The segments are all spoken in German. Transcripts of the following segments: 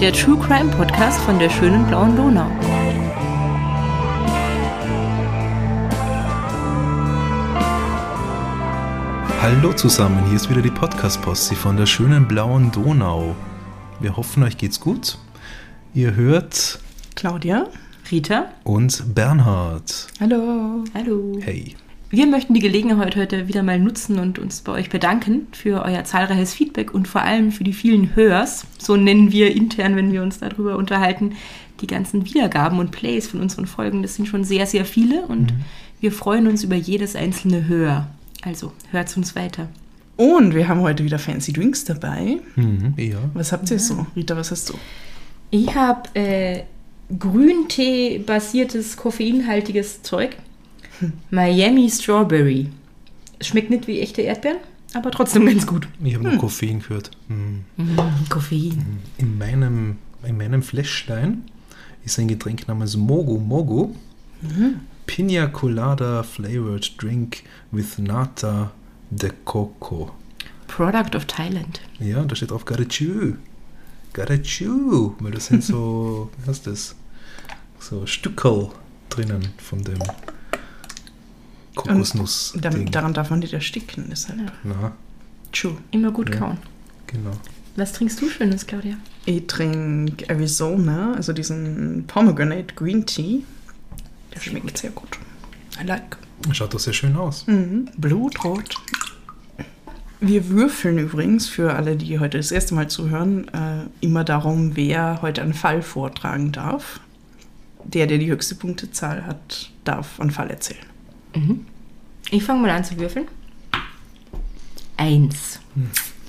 Der True Crime Podcast von der schönen blauen Donau. Hallo zusammen, hier ist wieder die Podcast-Posse von der schönen blauen Donau. Wir hoffen, euch geht's gut. Ihr hört Claudia. Rita. und Bernhard. Hallo. Hallo. Hey. Wir möchten die Gelegenheit heute wieder mal nutzen und uns bei euch bedanken für euer zahlreiches Feedback und vor allem für die vielen Hörs. So nennen wir intern, wenn wir uns darüber unterhalten, die ganzen Wiedergaben und Plays von unseren Folgen. Das sind schon sehr, sehr viele und wir freuen uns über jedes einzelne Hör. Also hört uns weiter. Und wir haben heute wieder Fancy Drinks dabei. Mhm, ja. Was habt ihr so? Rita, was hast du? Ich habe äh, Grüntee-basiertes, koffeinhaltiges Zeug. Miami Strawberry. Schmeckt nicht wie echte Erdbeeren, aber trotzdem ganz gut. Ich habe nur Koffein gehört. Mhm. Koffein. In meinem, in meinem Fläschlein ist ein Getränk namens Mogo Mogo. Pina Colada Flavored Drink with Nata de Coco. Product of Thailand. Ja, da steht drauf Garachu. Garachu. Weil das sind so, wie heißt das? So Stückel drinnen von dem kokosnuss Da, daran darf man nicht ersticken, deshalb. Na, True. Immer gut Ja. kauen. genau. Was trinkst du Schönes, Claudia? Ich trinke Arizona, also diesen Pomegranate Green Tea. Der schmeckt sehr gut. I like. Schaut doch sehr schön aus. Mhm. Blutrot. Wir würfeln übrigens für alle, die heute das erste Mal zuhören, äh, immer darum, wer heute einen Fall vortragen darf. Der, der die höchste Punktezahl hat, darf einen Fall erzählen. Ich fange mal an zu würfeln. Eins.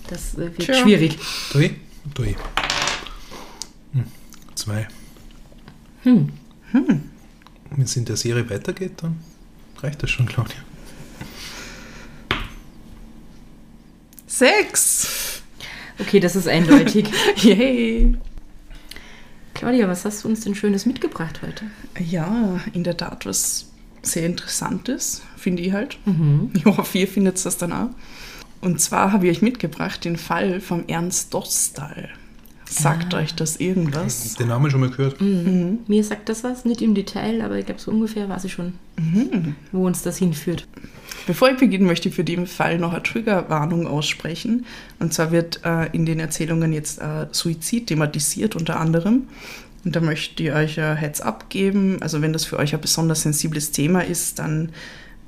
Das äh, wird Tja. schwierig. Dui, dui. Hm. Zwei. Hm. Wenn es in der Serie weitergeht, dann reicht das schon, Claudia. Sechs! Okay, das ist eindeutig. Yay! Claudia, was hast du uns denn Schönes mitgebracht heute? Ja, in der Tat was sehr Interessantes, finde ich halt. Ich hoffe, ihr findet das dann auch. Und zwar habe ich euch mitgebracht den Fall vom Ernst Dostal. Sagt euch das irgendwas? Den Namen schon mal gehört. Mir sagt das was, nicht im Detail, aber ich glaube, so ungefähr weiß ich schon, wo uns das hinführt. Bevor ich beginne, möchte ich für den Fall noch eine Triggerwarnung aussprechen. Und zwar wird äh, in den Erzählungen jetzt äh, Suizid thematisiert, unter anderem. Und da möchte ich euch ein Heads-up geben. Also wenn das für euch ein besonders sensibles Thema ist, dann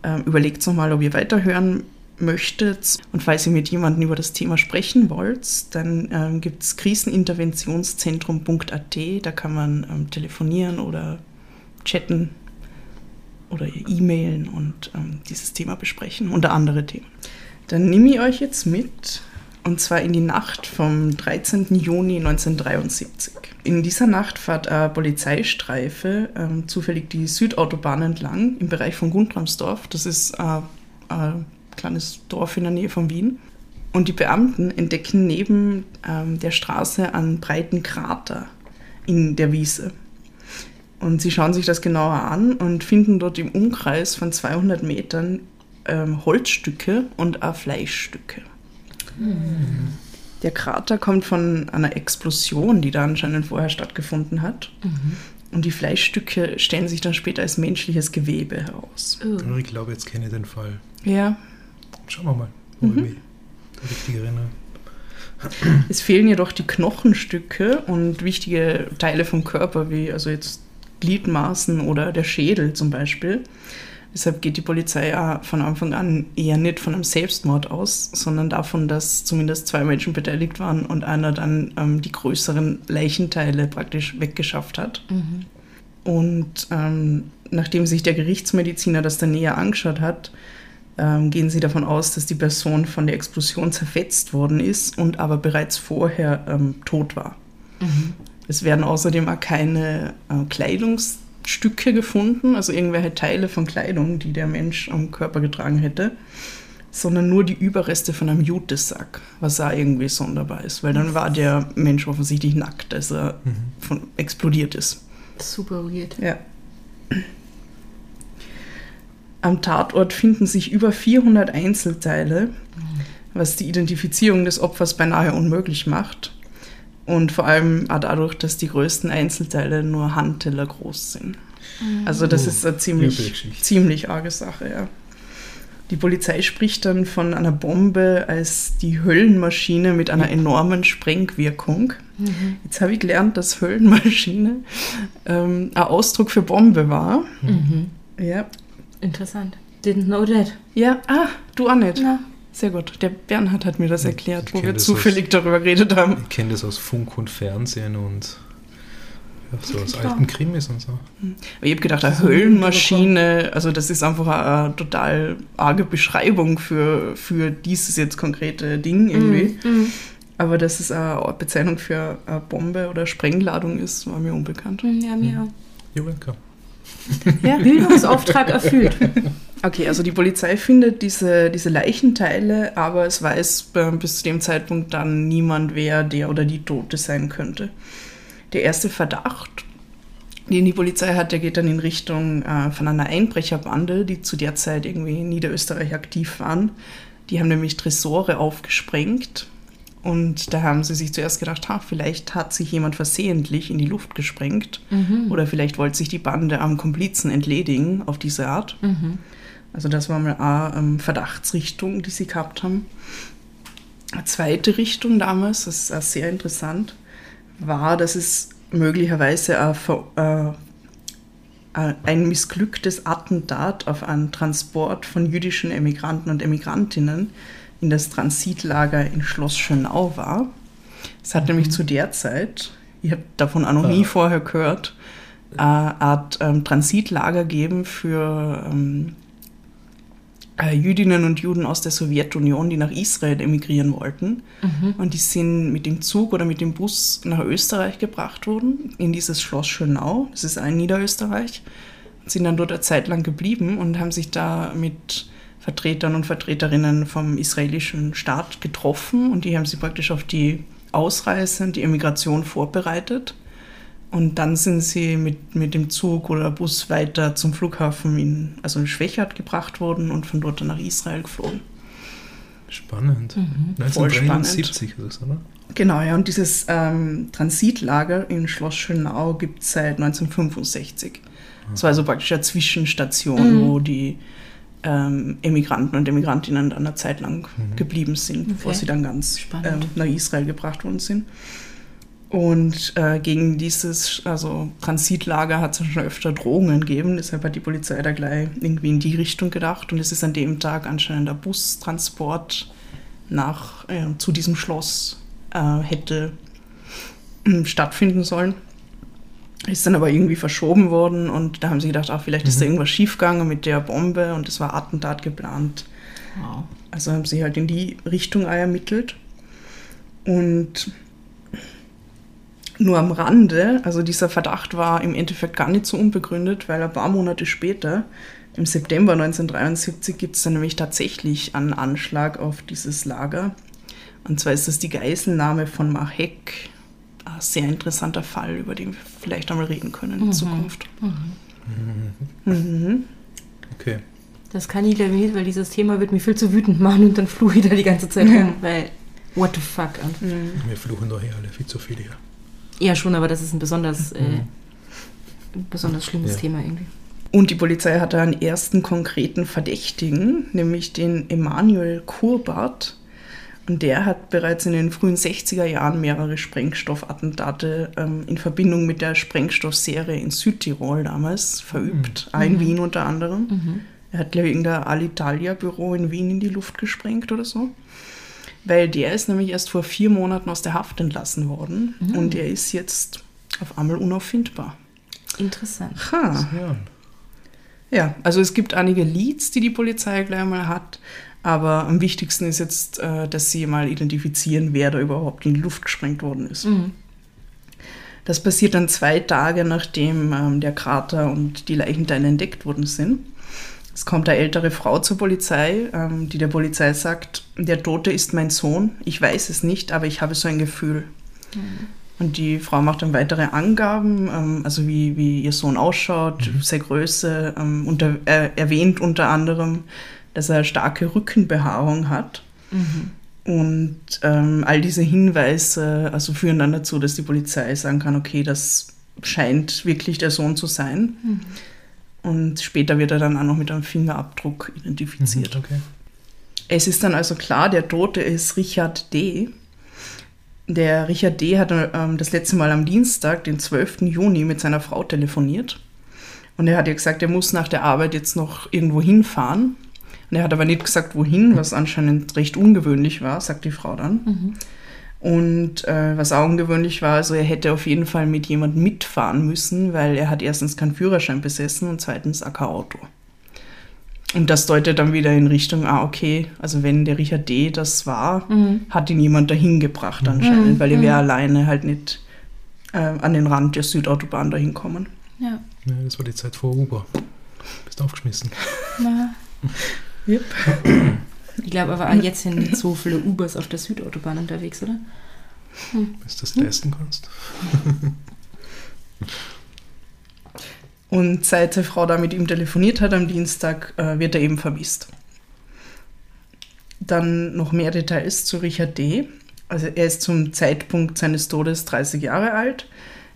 ähm, überlegt nochmal, ob ihr weiterhören möchtet. Und falls ihr mit jemandem über das Thema sprechen wollt, dann ähm, gibt es kriseninterventionszentrum.at. Da kann man ähm, telefonieren oder chatten oder E-Mailen und ähm, dieses Thema besprechen, unter andere Themen. Dann nehme ich euch jetzt mit, und zwar in die Nacht vom 13. Juni 1973. In dieser Nacht fährt eine Polizeistreife ähm, zufällig die Südautobahn entlang im Bereich von Guntramsdorf. Das ist äh, ein kleines Dorf in der Nähe von Wien. Und die Beamten entdecken neben ähm, der Straße einen breiten Krater in der Wiese. Und sie schauen sich das genauer an und finden dort im Umkreis von 200 Metern ähm, Holzstücke und auch Fleischstücke. Der Krater kommt von einer Explosion, die da anscheinend vorher stattgefunden hat. Und die Fleischstücke stellen sich dann später als menschliches Gewebe heraus. Oh. Ich glaube, jetzt kenne ich den Fall. Ja, Schauen wir mal, ob ich mich richtig erinnere. Es fehlen jedoch die Knochenstücke und wichtige Teile vom Körper, wie also jetzt Gliedmaßen oder der Schädel zum Beispiel. Deshalb geht die Polizei ja von Anfang an eher nicht von einem Selbstmord aus, sondern davon, dass zumindest zwei Menschen beteiligt waren und einer dann ähm, die größeren Leichenteile praktisch weggeschafft hat. Und ähm, nachdem sich der Gerichtsmediziner das dann näher angeschaut hat, ähm, gehen sie davon aus, dass die Person von der Explosion zerfetzt worden ist und aber bereits vorher ähm, tot war. Es werden außerdem auch keine äh, Kleidungsstücke gefunden, also irgendwelche Teile von Kleidung, die der Mensch am Körper getragen hätte, sondern nur die Überreste von einem Jutesack, was auch irgendwie sonderbar ist, weil dann war der Mensch offensichtlich nackt, als er von, explodiert ist. Super weird. Ja. Am Tatort finden sich über 400 Einzelteile, was die Identifizierung des Opfers beinahe unmöglich macht. Und vor allem auch dadurch, dass die größten Einzelteile nur Handteller groß sind. Also das Oh, ist eine ziemlich, ziemlich arge Sache, ja. Die Polizei spricht dann von einer Bombe als die Höllenmaschine mit einer enormen Sprengwirkung. Jetzt habe ich gelernt, dass Höllenmaschine ähm, ein Ausdruck für Bombe war. Mhm. Ja. Interessant. Didn't know that. Ja, ah, du auch nicht. Na. Sehr gut. Der Bernhard hat mir das Ich erklärt, wo kenn wir zufällig darüber geredet haben. Ich kenne das aus Funk und Fernsehen und ja, so aus Klar. alten Krimis und so. Ich habe gedacht, eine Das ist Höllenmaschine, also das ist einfach eine, eine total arge Beschreibung für, für dieses jetzt konkrete Ding irgendwie. Mhm. Aber dass es eine Bezeichnung für eine Bombe oder Sprengladung ist, war mir unbekannt. Mhm. Ja, mir auch. You're welcome. Ja. Bildungsauftrag erfüllt. Okay, also die Polizei findet diese, diese Leichenteile, aber es weiß äh, bis zu dem Zeitpunkt dann niemand, wer der oder die Tote sein könnte. Der erste Verdacht, den die Polizei hat, der geht dann in Richtung äh, von einer Einbrecherbande, die zu der Zeit irgendwie in Niederösterreich aktiv waren. Die haben nämlich Tresore aufgesprengt und da haben sie sich zuerst gedacht, ha, vielleicht hat sich jemand versehentlich in die Luft gesprengt Mhm. oder vielleicht wollte sich die Bande am Komplizen entledigen auf diese Art. Mhm. Also das war mal eine ähm, Verdachtsrichtung, die sie gehabt haben. Eine zweite Richtung damals, das ist auch sehr interessant, war, dass es möglicherweise ein, Ver- äh, äh, ein missglücktes Attentat auf einen Transport von jüdischen Emigranten und Emigrantinnen in das Transitlager in Schloss Schönau war. Es hat nämlich zu der Zeit, ich habe davon auch noch nie vorher gehört, äh, eine Art ähm, Transitlager geben für ähm, äh, Jüdinnen und Juden aus der Sowjetunion, die nach Israel emigrieren wollten. Mhm. Und die sind mit dem Zug oder mit dem Bus nach Österreich gebracht worden, in dieses Schloss Schönau, das ist ein Niederösterreich, und sind dann dort eine Zeit lang geblieben und haben sich da mit Vertretern und Vertreterinnen vom israelischen Staat getroffen und die haben sie praktisch auf die Ausreise und die Emigration vorbereitet. Und dann sind sie mit, mit dem Zug oder Bus weiter zum Flughafen in, also in Schwechat gebracht worden und von dort dann nach Israel geflogen. Spannend. Mhm. Voll 1973 ist das, oder? Genau, ja, und dieses ähm, Transitlager in Schloss Schönau gibt es seit 1965. Das war also praktisch eine Zwischenstation, Mhm. wo die ähm, Emigranten und Emigrantinnen dann eine Zeit lang Mhm. geblieben sind, bevor Okay. sie dann ganz ähm, nach Israel gebracht worden sind. Und äh, gegen dieses also Transitlager hat es schon öfter Drohungen gegeben, deshalb hat die Polizei da gleich irgendwie in die Richtung gedacht. Und es ist an dem Tag anscheinend der Bustransport nach, äh, zu diesem Schloss äh, hätte äh, stattfinden sollen. Ist dann aber irgendwie verschoben worden und da haben sie gedacht, ach, vielleicht ist da Mhm. irgendwas schiefgegangen mit der Bombe und es war Attentat geplant. Wow. Also haben sie halt in die Richtung ermittelt. Und nur am Rande, also dieser Verdacht war im Endeffekt gar nicht so unbegründet, weil ein paar Monate später, im September 1973, gibt es dann nämlich tatsächlich einen Anschlag auf dieses Lager. Und zwar ist das die Geiselnahme von Mahek. Ein sehr interessanter Fall, über den wir vielleicht einmal reden können in Mhm. Zukunft. Mhm. Mhm. Okay. Das kann ich ich nicht, weil dieses Thema wird mich viel zu wütend machen und dann fluche ich da die ganze Zeit rum, weil what the fuck. Mhm. Wir fluchen doch hier alle viel zu viel hier. ja, schon, aber das ist ein besonders, äh, Mhm. ein besonders schlimmes Ja. Thema irgendwie. Und die Polizei hatte einen ersten konkreten Verdächtigen, nämlich den Emanuel Kurbart. Und der hat bereits in den frühen 60er Jahren mehrere Sprengstoffattentate ähm, in Verbindung mit der Sprengstoffserie in Südtirol damals verübt, auch in Mhm. Wien unter anderem. Mhm. Er hat, glaube ich, irgendein Alitalia-Büro in Wien in die Luft gesprengt oder so. Weil der ist nämlich erst vor vier Monaten aus der Haft entlassen worden Mhm. und er ist jetzt auf einmal unauffindbar. Interessant. Ha. Ja. Ja, also es gibt einige Leads, die die Polizei gleich mal hat, aber am wichtigsten ist jetzt, äh, dass sie mal identifizieren, wer da überhaupt in die Luft gesprengt worden ist. Mhm. Das passiert dann zwei Tage, nachdem ähm, der Krater und die Leichenteile entdeckt worden sind. Es kommt eine ältere Frau zur Polizei, ähm, die der Polizei sagt, der Tote ist mein Sohn, ich weiß es nicht, aber ich habe so ein Gefühl. Und die Frau macht dann weitere Angaben, ähm, also wie, wie ihr Sohn ausschaut, seine Größe, ähm, unter, äh, erwähnt unter anderem, dass er starke Rückenbehaarung hat. Mhm. Und ähm, all diese Hinweise also führen dann dazu, dass die Polizei sagen kann, okay, das scheint wirklich der Sohn zu sein. Mhm. Und später wird er dann auch noch mit einem Fingerabdruck identifiziert. Mhm, okay. Es ist dann also klar, der Tote ist Richard D. Der Richard D. hat ähm, das letzte Mal am Dienstag, den 12. Juni, mit seiner Frau telefoniert. Und er hat ihr gesagt, er muss nach der Arbeit jetzt noch irgendwo hinfahren. Und er hat aber nicht gesagt, wohin, was anscheinend recht ungewöhnlich war, sagt die Frau dann. Mhm. Und äh, was auch ungewöhnlich war, also er hätte auf jeden Fall mit jemandem mitfahren müssen, weil er hat erstens keinen Führerschein besessen und zweitens auch kein Auto. Und das deutet dann wieder in Richtung, ah, okay, also wenn der Richard D. das war, Mhm. hat ihn jemand dahin gebracht anscheinend, Mhm, weil er wäre mhm. alleine halt nicht äh, an den Rand der Südautobahn dahin kommen. Ja. Ja, das war die Zeit vor Uber. Bist aufgeschmissen. Na, Yep. ich glaube aber auch jetzt sind nicht so viele Ubers auf der Südautobahn unterwegs, oder? Bis du das leisten kannst. Und seit die Frau da mit ihm telefoniert hat am Dienstag, äh, wird er eben vermisst. Dann noch mehr Details zu Richard D. Also er ist zum Zeitpunkt seines Todes 30 Jahre alt.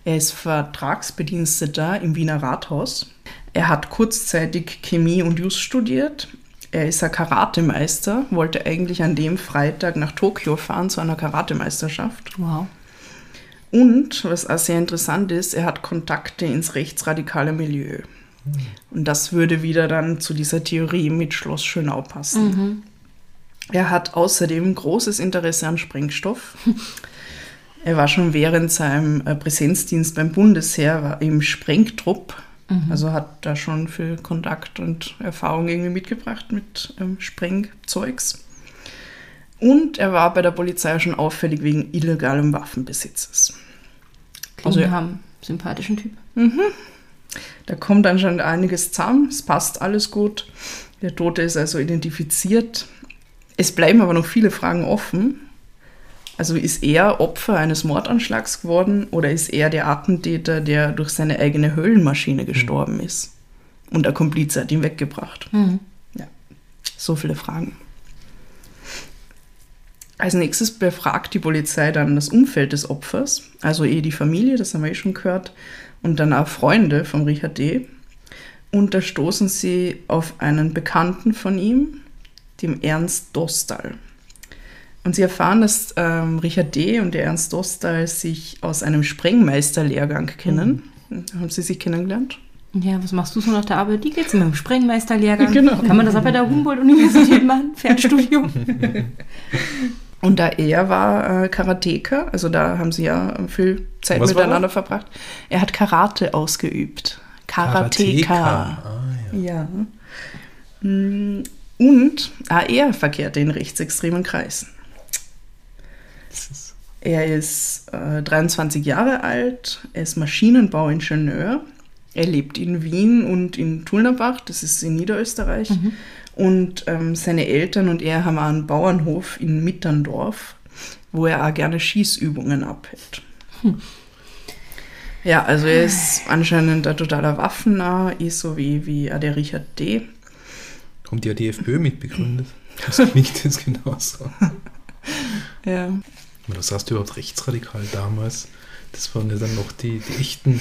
Er ist Vertragsbediensteter im Wiener Rathaus. Er hat kurzzeitig Chemie und Jus studiert. Er ist ein Karatemeister, wollte eigentlich an dem Freitag nach Tokio fahren zu einer Karatemeisterschaft. Wow. Und, was auch sehr interessant ist, er hat Kontakte ins rechtsradikale Milieu. Und das würde wieder dann zu dieser Theorie mit Schloss Schönau passen. Mhm. Er hat außerdem großes Interesse an Sprengstoff. er war schon während seinem äh, Präsenzdienst beim Bundesheer im Sprengtrupp, also hat da schon viel Kontakt und Erfahrung irgendwie mitgebracht mit ähm, Sprengzeugs. Und er war bei der Polizei schon auffällig wegen illegalem Waffenbesitzes. Klingt Also, nach einem sympathischen Typ. Da kommt anscheinend einiges zusammen, es passt alles gut. Der Tote ist also identifiziert. Es bleiben aber noch viele Fragen offen. Also ist er Opfer eines Mordanschlags geworden oder ist er der Attentäter, der durch seine eigene Höllenmaschine gestorben ist? Und der Komplize hat ihn weggebracht. Mhm. So viele Fragen. Als nächstes befragt die Polizei dann das Umfeld des Opfers, also eh die Familie, das haben wir eh schon gehört, und dann auch Freunde von Richard D. Und da stoßen sie auf einen Bekannten von ihm, dem Ernst Dostal. Und sie erfahren, dass ähm, Richard D. und der Ernst Dostal sich aus einem Sprengmeisterlehrgang kennen. Da haben sie sich kennengelernt. Ja, was machst du so nach der Arbeit? Die geht's mit dem Sprengmeisterlehrgang. Genau. Kann man das auch bei der Humboldt-Universität machen? Fernstudium? Und da er war äh, Karateka, also da haben sie ja viel Zeit Was miteinander verbracht. Er hat Karate ausgeübt. Karateka. Ah, ja. Ja. Mm, Und er verkehrte in rechtsextremen Kreisen. Er ist äh, 23 Jahre alt, er ist Maschinenbauingenieur, er lebt in Wien und in Tulnerbach, das ist in Niederösterreich. Und ähm, seine Eltern und er haben einen Bauernhof in Mitterndorf, wo er auch gerne Schießübungen abhält. Ja, also er ist anscheinend ein totaler Waffennah, ist so wie, wie auch der Richard D. haben die ja die FPÖ mitbegründet? Das klingt jetzt genauso. Ja. Aber das sagst du überhaupt rechtsradikal damals. Das waren ja dann noch die, die echten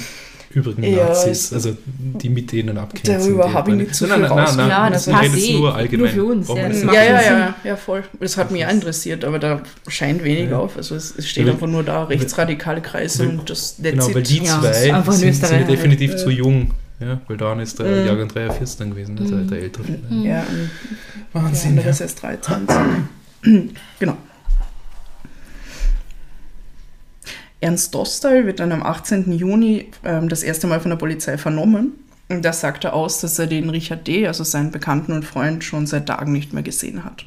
übrigen Ja, Nazis, also die mit denen abgrenzen. Darüber habe ich nicht so Nein, viel nein, nein, raus- nein, Ja, das passt jetzt eh. nur allgemein. Nur für uns, ja, das Ja, ja, ja, ja, voll. Das hat mich auch interessiert, aber da scheint wenig Ja. auf. Also es, es steht Ja, einfach nur da, rechtsradikale Kreise und das Genau, weil die Ja, zwei das ist ein sind, sind ja Österreicher. definitiv Äh. zu jung. Ja, weil Dan ist der Mhm. Jahrgang 43 dann gewesen, also Mhm. der ältere. Ja, und der Wahnsinn, ja. ist erst 23. genau. Ernst Dostal wird dann am 18. Juni ähm, das erste Mal von der Polizei vernommen. Und da sagt er aus, dass er den Richard D., also seinen Bekannten und Freund, schon seit Tagen nicht mehr gesehen hat.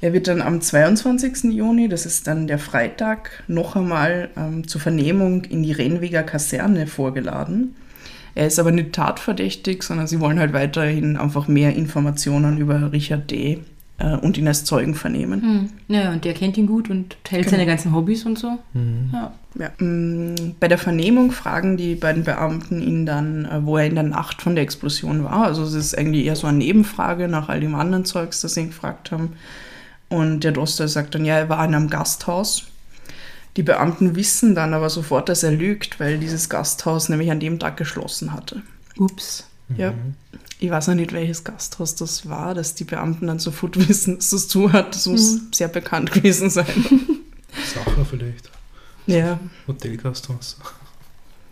Er wird dann am 22. Juni, das ist dann der Freitag, noch einmal ähm, zur Vernehmung in die Rennweger Kaserne vorgeladen. Er ist aber nicht tatverdächtig, sondern sie wollen halt weiterhin einfach mehr Informationen über Richard D. Äh, und ihn als Zeugen vernehmen. Hm. Ja, und der kennt ihn gut und teilt Genau. seine ganzen Hobbys und so. Mhm. Ja. Ja. Mm, Bei der Vernehmung fragen die beiden Beamten ihn dann, äh, wo er in der Nacht von der Explosion war. Also es ist eigentlich eher so eine Nebenfrage nach all dem anderen Zeugs, das sie ihn gefragt haben. Und der Dostal sagt dann, ja, er war in einem Gasthaus. Die Beamten wissen dann aber sofort, dass er lügt, weil dieses Gasthaus nämlich an dem Tag geschlossen hatte. Ups. Ja. Ich weiß noch nicht, welches Gasthaus das war, dass die Beamten dann sofort wissen, dass das zu hat. Das muss sehr bekannt gewesen sein. Sacher vielleicht. ja. Hotelgasthaus.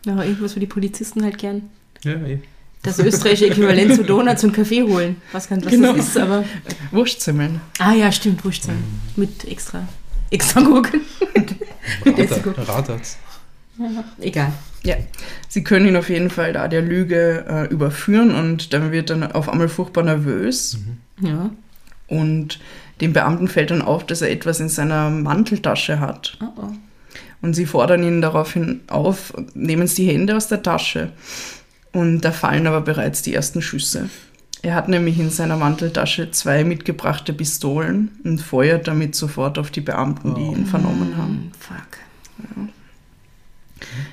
Ja, irgendwas für die Polizisten halt gern. Ja, eh. Das österreichische Äquivalent zu Donuts und Kaffee holen. Was kann was Genau. das ist, aber. Wurstzimmeln. Ah ja, stimmt, Wurst Mit extra. Extra Gurken. Desigur. Radar, Radarz. Egal. Ja, sie können ihn auf jeden Fall da der Lüge äh, überführen und dann wird er auf einmal furchtbar nervös. Ja. Und dem Beamten fällt dann auf, dass er etwas in seiner Manteltasche hat. Oh oh. Und sie fordern ihn daraufhin auf, nehmen sie die Hände aus der Tasche. Und da fallen aber bereits die ersten Schüsse. Er hat nämlich in seiner Manteltasche zwei mitgebrachte Pistolen und feuert damit sofort auf die Beamten, die ihn vernommen haben. Fuck.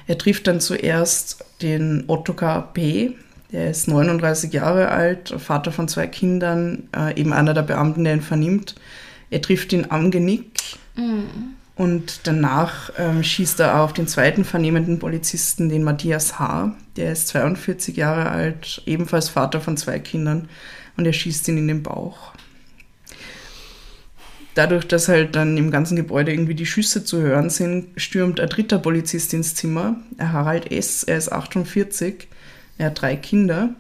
Er trifft dann zuerst den Ottokar P., der ist 39 Jahre alt, Vater von zwei Kindern, äh, eben einer der Beamten, der ihn vernimmt. Er trifft ihn am Genick und danach ähm, schießt er auf den zweiten vernehmenden Polizisten, den Matthias H., der ist 42 Jahre alt, ebenfalls Vater von zwei Kindern und er schießt ihn in den Bauch. Dadurch, dass halt dann im ganzen Gebäude irgendwie die Schüsse zu hören sind, stürmt ein dritter Polizist ins Zimmer, Harald S., er ist 48, er hat drei Kinder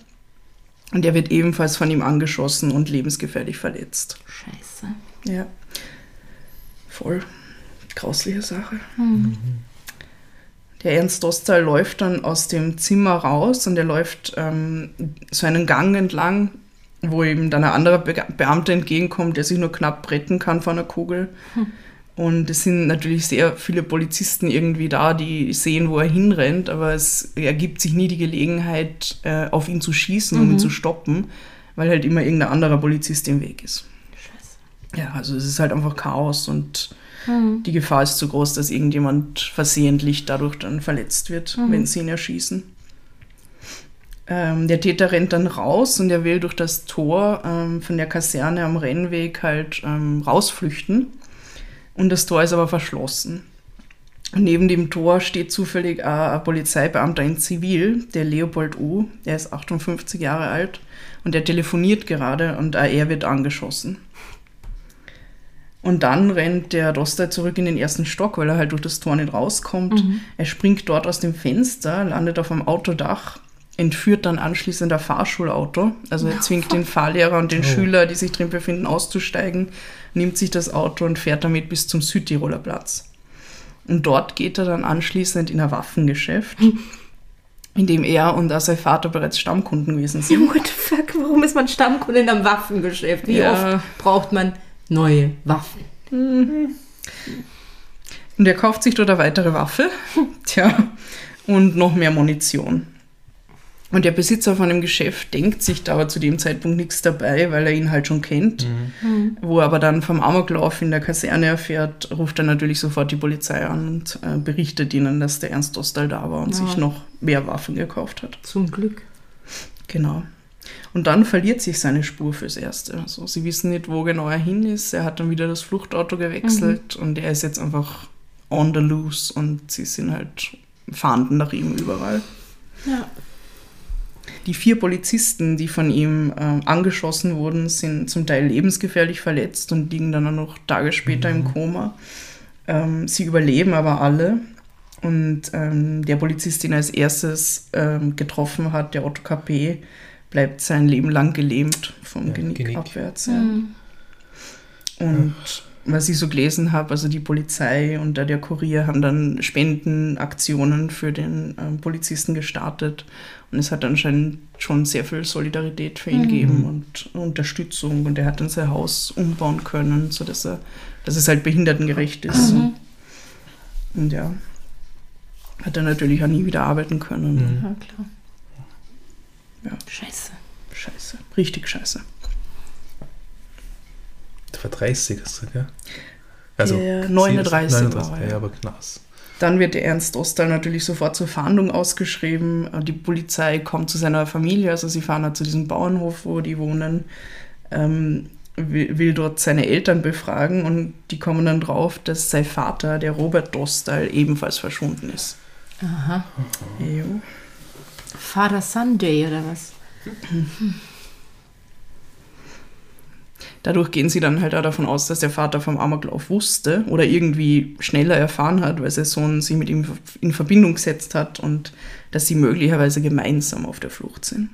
und er wird ebenfalls von ihm angeschossen und lebensgefährlich verletzt. Scheiße. Ja. Voll grausliche Sache. Der Ernst Dostal läuft dann aus dem Zimmer raus und er läuft ähm, so einen Gang entlang, wo ihm dann ein anderer Be Beamter entgegenkommt, der sich nur knapp retten kann von einer Kugel. Und es sind natürlich sehr viele Polizisten irgendwie da, die sehen, wo er hinrennt, aber es ergibt sich nie die Gelegenheit, äh, auf ihn zu schießen, um ihn zu stoppen, weil halt immer irgendein anderer Polizist im Weg ist. Scheiße. Ja, also es ist halt einfach Chaos und Hm. die Gefahr ist zu groß, dass irgendjemand versehentlich dadurch dann verletzt wird, wenn sie ihn erschießen. Ähm, der Täter rennt dann raus und er will durch das Tor ähm, von der Kaserne am Rennweg halt ähm, rausflüchten. Und das Tor ist aber verschlossen. Und neben dem Tor steht zufällig ein Polizeibeamter in Zivil, der Leopold U. Der ist 58 Jahre alt und der telefoniert gerade und er wird angeschossen. Und dann rennt der Dostal zurück in den ersten Stock, weil er halt durch das Tor nicht rauskommt. Er springt dort aus dem Fenster, landet auf einem Autodach, entführt dann anschließend ein Fahrschulauto. Also er zwingt den Fahrlehrer und den Oh. Schüler, die sich drin befinden, auszusteigen, nimmt sich das Auto und fährt damit bis zum Südtiroler Platz. Und dort geht er dann anschließend in ein Waffengeschäft, in dem er und auch sein Vater bereits Stammkunden gewesen sind. What the fuck? Warum ist man Stammkunde in einem Waffengeschäft? Wie Ja. oft braucht man neue Waffen? Und er kauft sich dort eine weitere Waffe. Tja, und noch mehr Munition. Und der Besitzer von dem Geschäft denkt sich da aber zu dem Zeitpunkt nichts dabei, weil er ihn halt schon kennt. Wo er aber dann vom Amoklauf in der Kaserne erfährt, ruft er natürlich sofort die Polizei an und äh, berichtet ihnen, dass der Ernst Dostal da war und Ja. sich noch mehr Waffen gekauft hat. Zum Glück. Genau. Und dann verliert sich seine Spur fürs Erste. Also sie wissen nicht, wo genau er hin ist. Er hat dann wieder das Fluchtauto gewechselt und er ist jetzt einfach on the loose und sie sind halt fahnden nach ihm überall. Ja. Die vier Polizisten, die von ihm ähm, angeschossen wurden, sind zum Teil lebensgefährlich verletzt und liegen dann auch noch Tage später im Koma. Ähm, sie überleben aber alle. Und ähm, der Polizist, den er als erstes ähm, getroffen hat, der Otto KP, bleibt sein Leben lang gelähmt vom Ja, Genick, Genick. abwärts. Ja. Und was ich so gelesen habe, also die Polizei und da der Kurier haben dann Spendenaktionen für den ähm, Polizisten gestartet. Und es hat anscheinend schon sehr viel Solidarität für ihn gegeben und Unterstützung. Und er hat dann sein Haus umbauen können, sodass er, dass es halt behindertengerecht ist. Und, und ja, hat er natürlich auch nie wieder arbeiten können. Mhm. Ja, klar. Ja. Scheiße. Scheiße, richtig scheiße. Der war 30, hast du, gell? Also, Der 39 39 war ja, er. aber knass. Dann wird der Ernst Ostal natürlich sofort zur Fahndung ausgeschrieben. Die Polizei kommt zu seiner Familie, also sie fahren halt zu diesem Bauernhof, wo die wohnen. Ähm, will, will dort seine Eltern befragen und die kommen dann drauf, dass sein Vater, der Robert Dostal, ebenfalls verschwunden ist. Aha. Jo. Father Sunday oder was? Dadurch gehen sie dann halt auch davon aus, dass der Vater vom Amoklauf wusste oder irgendwie schneller erfahren hat, weil sein Sohn sich mit ihm in Verbindung gesetzt hat und dass sie möglicherweise gemeinsam auf der Flucht sind.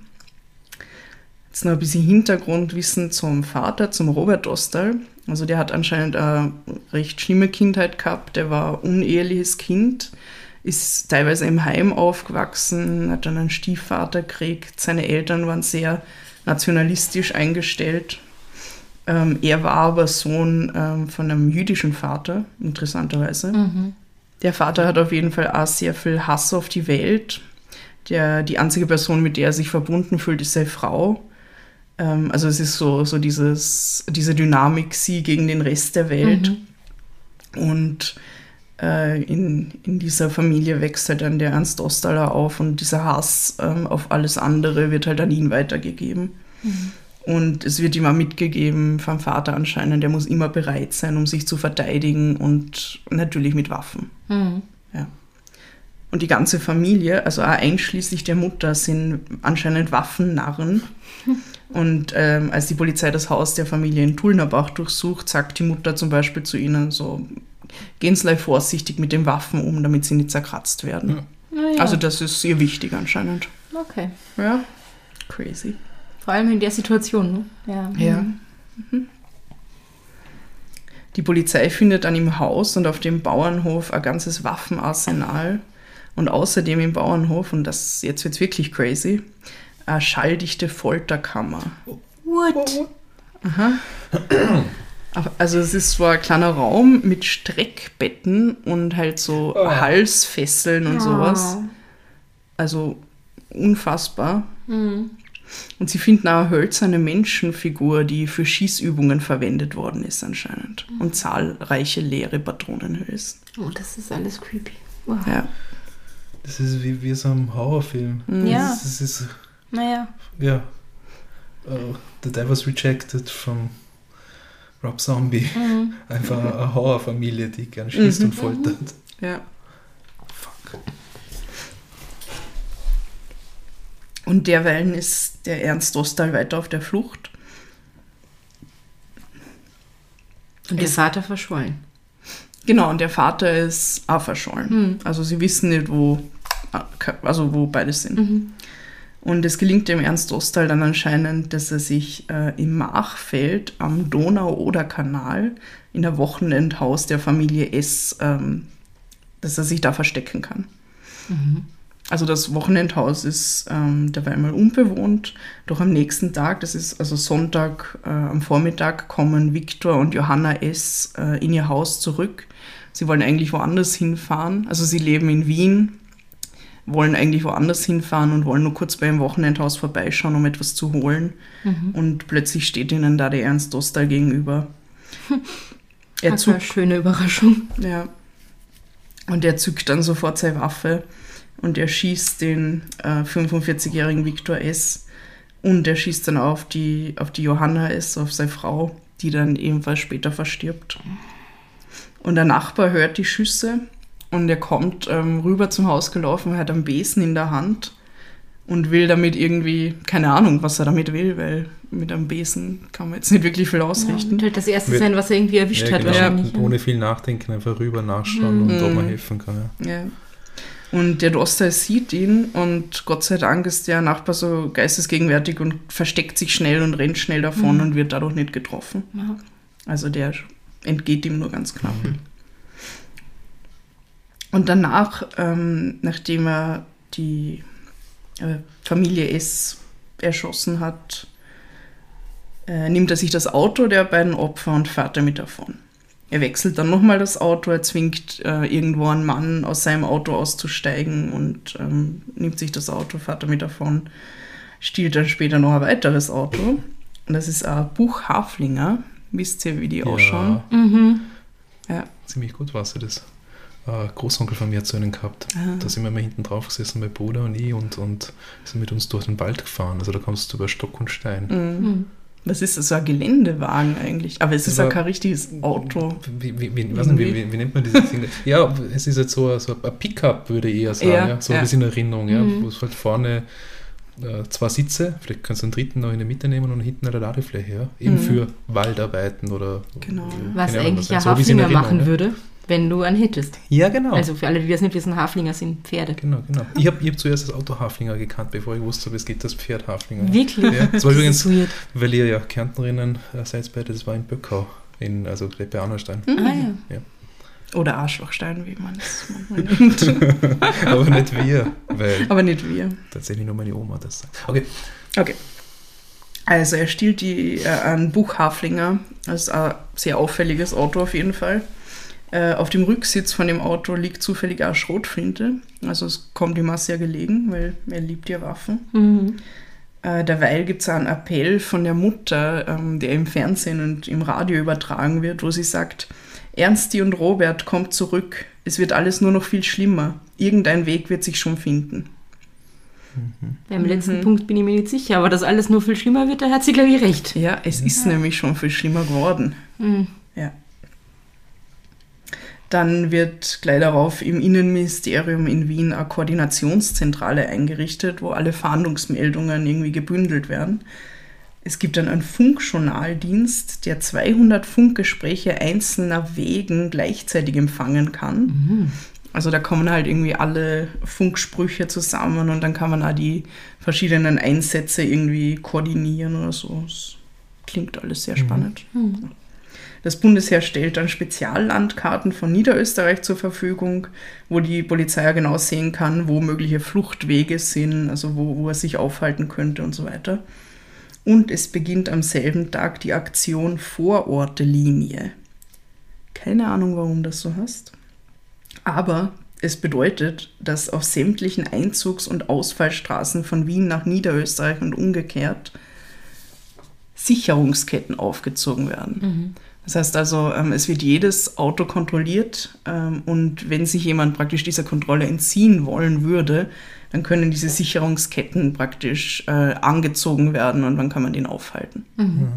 Jetzt noch ein bisschen Hintergrundwissen zum Vater, zum Robert Dostal. Also der hat anscheinend eine recht schlimme Kindheit gehabt. Der war uneheliches Kind, ist teilweise im Heim aufgewachsen, hat dann einen Stiefvater gekriegt. Seine Eltern waren sehr nationalistisch eingestellt. Ähm, er war aber Sohn ähm, von einem jüdischen Vater, interessanterweise. Der Vater hat auf jeden Fall auch sehr viel Hass auf die Welt. Der, die einzige Person, mit der er sich verbunden fühlt, ist seine Frau. Ähm, also es ist so, so dieses, diese Dynamik, sie gegen den Rest der Welt. Und äh, in, in dieser Familie wächst halt dann der Ernst Ostaler auf und dieser Hass ähm, auf alles andere wird halt an ihn weitergegeben. Und es wird ihm auch mitgegeben vom Vater anscheinend, der muss immer bereit sein, um sich zu verteidigen und natürlich mit Waffen. Ja. Und die ganze Familie, also auch einschließlich der Mutter, sind anscheinend Waffennarren. Und ähm, als die Polizei das Haus der Familie in Tulnerbach durchsucht, sagt die Mutter zum Beispiel zu ihnen so, gehen Sie vorsichtig mit den Waffen um, damit sie nicht zerkratzt werden. Naja. Also das ist ihr wichtig anscheinend. okay. Ja, crazy. Vor allem in der Situation, ne? Ja. Ja. Mhm. Die Polizei findet an im Haus und auf dem Bauernhof ein ganzes Waffenarsenal und außerdem im Bauernhof, und das jetzt wird's wirklich crazy, eine schalldichte Folterkammer. What? Aber- Also es ist so ein kleiner Raum mit Streckbetten und halt so Oh. Halsfesseln und sowas. Oh. Also unfassbar. Und sie finden auch eine hölzerne Menschenfigur, die für Schießübungen verwendet worden ist anscheinend. Und zahlreiche leere Patronenhülsen. Oh, das ist alles creepy. Wow. Ja. Das ist wie, wie so ein Horrorfilm. Ja. Das, das ist, Naja. ja. Uh, the Devil's Rejected von Rob Zombie. Einfach eine Horrorfamilie, die gern schießt Mhm. und foltert. ja. Fuck. Und derweilen ist der Ernst Dostal weiter auf der Flucht. Und der Vater verschollen. Genau, und der Vater ist auch verschollen. Also sie wissen nicht, wo, also wo beide sind. Und es gelingt dem Ernst Dostal dann anscheinend, dass er sich äh, im Machfeld am Donau-Oder-Kanal in der Wochenendhaus der Familie S, ähm, dass er sich da verstecken kann. Also das Wochenendhaus ist ähm, dabei mal unbewohnt, doch am nächsten Tag, das ist also Sonntag äh, am Vormittag, kommen Viktor und Johanna S. Äh, in ihr Haus zurück. Sie wollen eigentlich woanders hinfahren. Also sie leben in Wien, wollen eigentlich woanders hinfahren und wollen nur kurz beim Wochenendhaus vorbeischauen, um etwas zu holen. Und plötzlich steht ihnen da der Ernst Dostal gegenüber. Er war eine schöne Überraschung. ja. Und er zückt dann sofort seine Waffe und er schießt den äh, 45-jährigen Viktor S. Und er schießt dann auf die, auf die Johanna S., auf seine Frau, die dann ebenfalls später verstirbt. Und der Nachbar hört die Schüsse und er kommt ähm, rüber zum Haus gelaufen, hat einen Besen in der Hand und will damit irgendwie, keine Ahnung, was er damit will, weil mit einem Besen kann man jetzt nicht wirklich viel ausrichten. Und halt das erste sein, was er irgendwie erwischt Ja, hat, genau. wahrscheinlich. Ohne viel Nachdenken einfach rüber nachschauen und ob man helfen kann. Ja. Ja. Und der Dostal sieht ihn und Gott sei Dank ist der Nachbar so geistesgegenwärtig und versteckt sich schnell und rennt schnell davon und wird dadurch nicht getroffen. Ja. Also der entgeht ihm nur ganz knapp. Und danach, ähm, nachdem er die äh, Familie S erschossen hat, äh, nimmt er sich das Auto der beiden Opfer und fährt damit davon. Er wechselt dann nochmal das Auto, er zwingt äh, irgendwo einen Mann aus seinem Auto auszusteigen und ähm, nimmt sich das Auto, fährt damit davon, stiehlt dann später noch ein weiteres Auto. Und das ist ein Buchhaflinger. Wisst ihr, wie die ausschauen? Mhm. Ja. Ziemlich gut war sie das. Ein Großonkel von mir hat so einen gehabt. Ah. Da sind wir mal hinten drauf gesessen, mein Bruder und ich, und, und sind mit uns durch den Wald gefahren. Also da kommst du über Stock und Stein. Mhm. Was ist das, so ein Geländewagen eigentlich? Aber es ist ja kein richtiges Auto. Wie, wie, wie, nicht, wie, wie, wie nennt man dieses Ding? Ja, es ist jetzt so, ein- so ein Pickup, würde ich eher sagen. Ja, Ja, so ja. ein bisschen in Erinnerung, ja, Mhm. wo es halt vorne äh, zwei Sitze, vielleicht kannst du einen dritten noch in der Mitte nehmen und hinten eine Ladefläche, ja. Eben Mhm. für Waldarbeiten oder. Genau. Was eigentlich was- ein so Haflinger machen würde, wenn du einen hättest. Ja, genau. Also für alle, die das nicht wissen, Haflinger sind Pferde. Genau, genau. Ich habe ich hab zuerst das Auto Haflinger gekannt, bevor ich wusste, es gibt das Pferd Haflinger. Wirklich? Ja, das war Das übrigens, ist weird. weil ihr ja Kärntnerinnen äh, seid beide, das war in Böckau, in, also gleich bei Arnoldstein. Ah ja. Oder Arschlochstein, wie man es manchmal nennt. Aber nicht wir, weil Aber nicht wir. tatsächlich nur meine Oma das sagt. Okay, Okay. Also er stiehlt die, äh, einen Buchhaflinger. Das ist ein sehr auffälliges Auto auf jeden Fall. Äh, auf dem Rücksitz von dem Auto liegt zufällig auch Schrotflinte. Also es kommt ihm auch sehr gelegen, weil er liebt ja Waffen. Mhm. Äh, derweil gibt es einen Appell von der Mutter, ähm, der im Fernsehen und im Radio übertragen wird, wo sie sagt, Ernsti und Robert, kommt zurück. Es wird alles nur noch viel schlimmer. Irgendein Weg wird sich schon finden. Beim letzten Mhm. Punkt bin ich mir nicht sicher, aber dass alles nur viel schlimmer wird, da hat sie, glaube ich, recht. Ja, es ist nämlich schon viel schlimmer geworden. Mhm. Ja. Dann wird gleich darauf im Innenministerium in Wien eine Koordinationszentrale eingerichtet, wo alle Fahndungsmeldungen irgendwie gebündelt werden. Es gibt dann einen Funkjournaldienst, der 200 Funkgespräche einzelner Wegen gleichzeitig empfangen kann. Mhm. Also da kommen halt irgendwie alle Funksprüche zusammen und dann kann man auch die verschiedenen Einsätze irgendwie koordinieren oder so. Das klingt alles sehr spannend. Mhm. Das Bundesheer stellt dann Speziallandkarten von Niederösterreich zur Verfügung, wo die Polizei ja genau sehen kann, wo mögliche Fluchtwege sind, also wo, wo er sich aufhalten könnte und so weiter. Und es beginnt am selben Tag die Aktion Vororte-Linie. Keine Ahnung, warum das so heißt. Aber es bedeutet, dass auf sämtlichen Einzugs- und Ausfallstraßen von Wien nach Niederösterreich und umgekehrt Sicherungsketten aufgezogen werden. Mhm. Das heißt also, ähm, es wird jedes Auto kontrolliert ähm, und wenn sich jemand praktisch dieser Kontrolle entziehen wollen würde, dann können diese Sicherungsketten praktisch äh, angezogen werden und dann kann man den aufhalten. Mhm.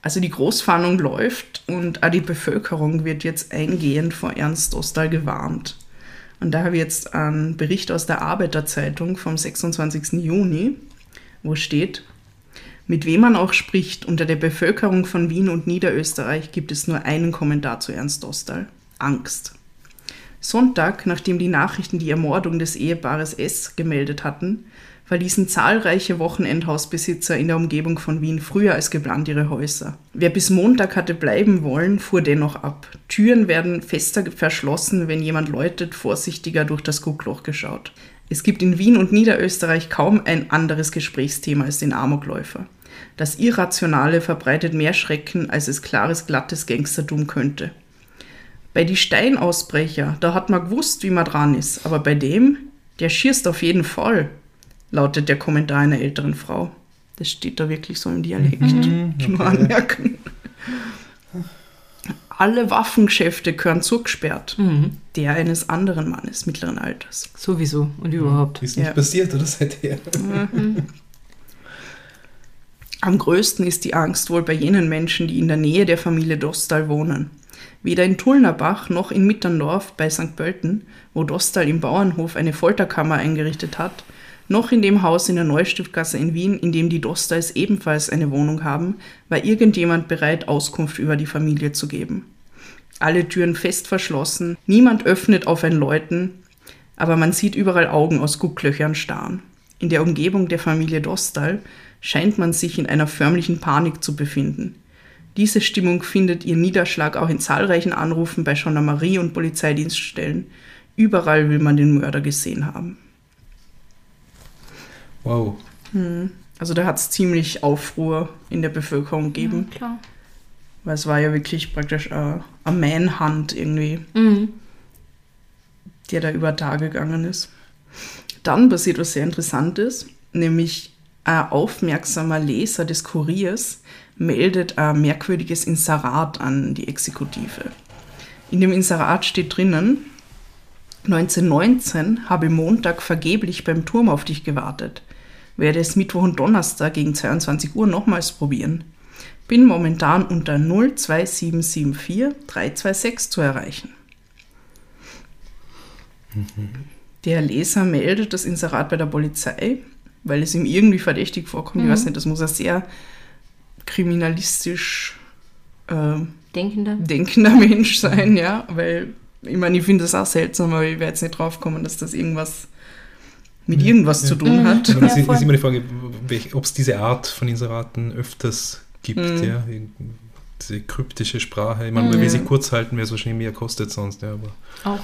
Also die Großfahndung läuft und auch die Bevölkerung wird jetzt eingehend vor Ernst Ostal gewarnt. Und da habe ich jetzt einen Bericht aus der Arbeiterzeitung vom 26. Juni, wo steht, mit wem man auch spricht, unter der Bevölkerung von Wien und Niederösterreich gibt es nur einen Kommentar zu Ernst Ostal. Angst. Sonntag, nachdem die Nachrichten die Ermordung des Ehepaares S. gemeldet hatten, verließen zahlreiche Wochenendhausbesitzer in der Umgebung von Wien früher als geplant ihre Häuser. Wer bis Montag hatte bleiben wollen, fuhr dennoch ab. Türen werden fester verschlossen, wenn jemand läutet, vorsichtiger durch das Guckloch geschaut. Es gibt in Wien und Niederösterreich kaum ein anderes Gesprächsthema als den Amokläufer. Das Irrationale verbreitet mehr Schrecken, als es klares, glattes Gangstertum könnte. Bei die Steinausbrecher, da hat man gewusst, wie man dran ist, aber bei dem, der schießt auf jeden Fall, lautet der Kommentar einer älteren Frau. Das steht da wirklich so im Dialekt. Mhm, Nur okay. anmerken. Alle Waffengeschäfte gehören zugesperrt. Mhm. Der eines anderen Mannes mittleren Alters. Sowieso und überhaupt. ist nicht Ja. passiert, oder seither? Am größten ist die Angst wohl bei jenen Menschen, die in der Nähe der Familie Dostal wohnen. Weder in Tullnerbach noch in Mitterndorf bei St. Pölten, wo Dostal im Bauernhof eine Folterkammer eingerichtet hat, noch in dem Haus in der Neustiftgasse in Wien, in dem die Dostals ebenfalls eine Wohnung haben, war irgendjemand bereit, Auskunft über die Familie zu geben. Alle Türen fest verschlossen, niemand öffnet auf ein Läuten, aber man sieht überall Augen aus Gucklöchern starren. In der Umgebung der Familie Dostal scheint man sich in einer förmlichen Panik zu befinden. Diese Stimmung findet ihren Niederschlag auch in zahlreichen Anrufen bei Gendarmerie und Polizeidienststellen. Überall will man den Mörder gesehen haben. Wow. Also da hat es ziemlich Aufruhr in der Bevölkerung gegeben, Ja, klar. weil es war ja wirklich praktisch äh, ein Manhunt irgendwie. Mhm. der da über Tage gegangen ist. Dann passiert was sehr Interessantes, nämlich ein aufmerksamer Leser des Kuriers meldet ein merkwürdiges Inserat an die Exekutive. In dem Inserat steht drinnen, 1919 habe Montag vergeblich beim Turm auf dich gewartet. werde es Mittwoch und Donnerstag gegen 22 Uhr nochmals probieren. Bin momentan unter 02774 326 zu erreichen. Der Leser meldet das Inserat bei der Polizei, weil es ihm irgendwie verdächtig vorkommt. Ich weiß nicht, das muss er sehr kriminalistisch äh, Denkender. denkender Mensch sein, ja, weil ich meine, ich finde das auch seltsam, aber ich werde jetzt nicht drauf kommen, dass das irgendwas mit irgendwas zu tun hat. Aber das Ja, ist, immer die Frage, ob es diese Art von Inseraten öfters gibt, Mhm. ja. Diese kryptische Sprache. Ich meine, weil wir Mhm. sie kurz halten, wäre es wahrscheinlich mehr kostet sonst, ja. Aber, Auch,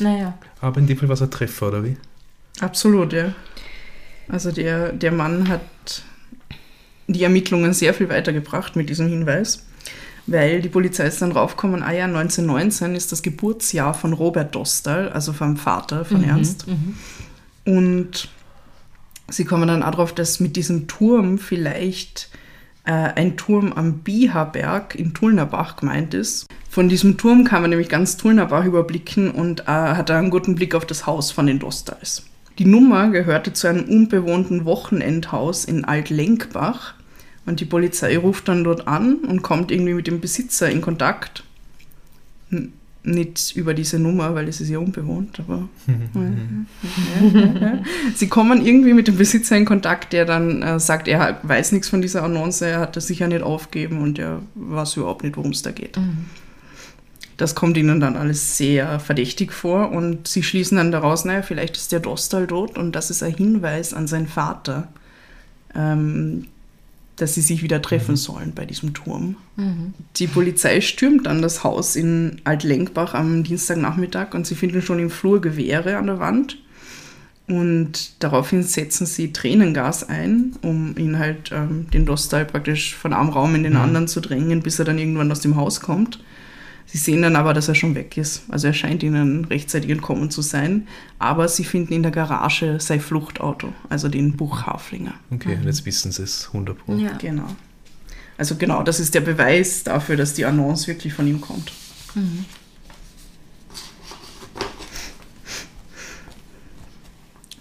naja. aber in dem Fall war es ein Treffer, oder wie? Absolut, ja. Also der, der Mann hat die Ermittlungen sehr viel weitergebracht mit diesem Hinweis, weil die Polizei ist dann raufgekommen, ah ja, 1919 ist das Geburtsjahr von Robert Dostal, also vom Vater von Ernst. Mhm. Und sie kommen dann auch darauf, dass mit diesem Turm vielleicht äh, ein Turm am Bihaberg in Tulnerbach gemeint ist. Von diesem Turm kann man nämlich ganz Tulnerbach überblicken und äh, hat da einen guten Blick auf das Haus von den Dostals. Die Nummer gehörte zu einem unbewohnten Wochenendhaus in Altlenkbach und die Polizei ruft dann dort an und kommt irgendwie mit dem Besitzer in Kontakt. N nicht über diese Nummer, weil es ist ja unbewohnt, aber Sie kommen irgendwie mit dem Besitzer in Kontakt, der dann äh, sagt, er weiß nichts von dieser Annonce, er hat das sicher nicht aufgeben und er weiß überhaupt nicht, worum es da geht. Das kommt ihnen dann alles sehr verdächtig vor und sie schließen dann daraus, naja, vielleicht ist der Dostal tot und das ist ein Hinweis an seinen Vater, ähm, dass sie sich wieder treffen sollen bei diesem Turm. Die Polizei stürmt dann das Haus in Altlenkbach am Dienstagnachmittag und sie finden schon im Flur Gewehre an der Wand. Und daraufhin setzen sie Tränengas ein, um ihn halt ähm, den Dostal praktisch von einem Raum in den anderen zu drängen, bis er dann irgendwann aus dem Haus kommt. Sie sehen dann aber, dass er schon weg ist. Also er scheint ihnen rechtzeitig entkommen zu sein. Aber sie finden in der Garage sein Fluchtauto, also den Buch Haflinger. Okay, und jetzt wissen sie es 100 Pro. Ja. Genau. Also genau, das ist der Beweis dafür, dass die Annonce wirklich von ihm kommt.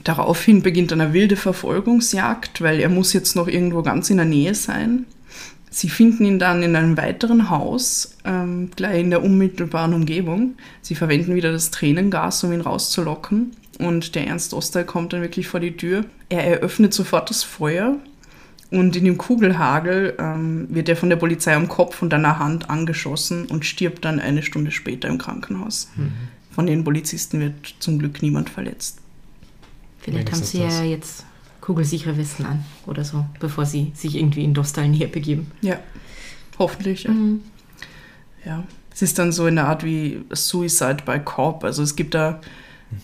Daraufhin beginnt eine wilde Verfolgungsjagd, weil er muss jetzt noch irgendwo ganz in der Nähe sein. Sie finden ihn dann in einem weiteren Haus, ähm, gleich in der unmittelbaren Umgebung. Sie verwenden wieder das Tränengas, um ihn rauszulocken. Und der Ernst Ostal kommt dann wirklich vor die Tür. Er eröffnet sofort das Feuer und in dem Kugelhagel ähm, wird er von der Polizei am Kopf und an der Hand angeschossen und stirbt dann eine Stunde später im Krankenhaus. Von den Polizisten wird zum Glück niemand verletzt. Vielleicht haben sie ja jetzt kugelsichere Westen an oder so, bevor sie sich irgendwie in Dostal näher begeben. Ja, hoffentlich. Ja. Mhm. ja. Es ist dann so in der Art wie Suicide by Cop. Also es gibt da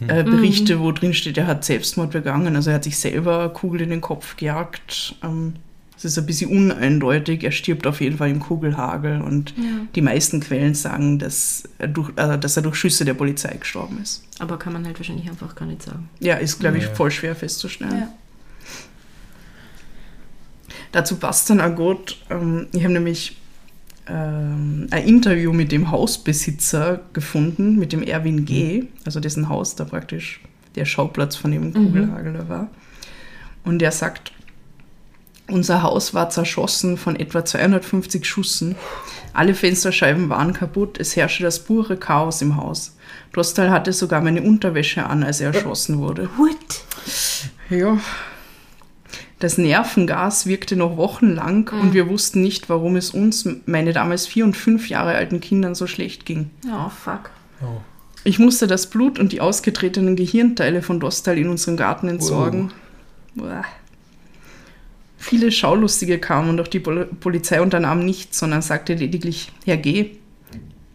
äh, Berichte, wo drin steht, er hat Selbstmord begangen. Also er hat sich selber eine Kugel in den Kopf gejagt. Ähm, es ist ein bisschen uneindeutig. Er stirbt auf jeden Fall im Kugelhagel. Und Ja. die meisten Quellen sagen, dass er, durch, äh, dass er durch Schüsse der Polizei gestorben ist. Aber kann man halt wahrscheinlich einfach gar nicht sagen. Ja, ist, glaube ich, Ja. voll schwer festzustellen. Dazu passt dann auch gut, ähm, ich habe nämlich ähm, ein Interview mit dem Hausbesitzer gefunden, mit dem Erwin G., also dessen Haus da praktisch der Schauplatz von dem Kugelhagel da war. Und der sagt, unser Haus war zerschossen von etwa 250 Schüssen. Alle Fensterscheiben waren kaputt. Es herrschte das pure Chaos im Haus. Dostal hatte sogar meine Unterwäsche an, als er erschossen wurde. What? Ja. Das Nervengas wirkte noch wochenlang und wir wussten nicht, warum es uns, meine damals vier und fünf Jahre alten Kindern, so schlecht ging. Oh, fuck. Oh. Ich musste das Blut und die ausgetretenen Gehirnteile von Dostal in unserem Garten entsorgen. Uah. Viele Schaulustige kamen und auch die Pol Polizei unternahm nichts, sondern sagte lediglich, Herr G.,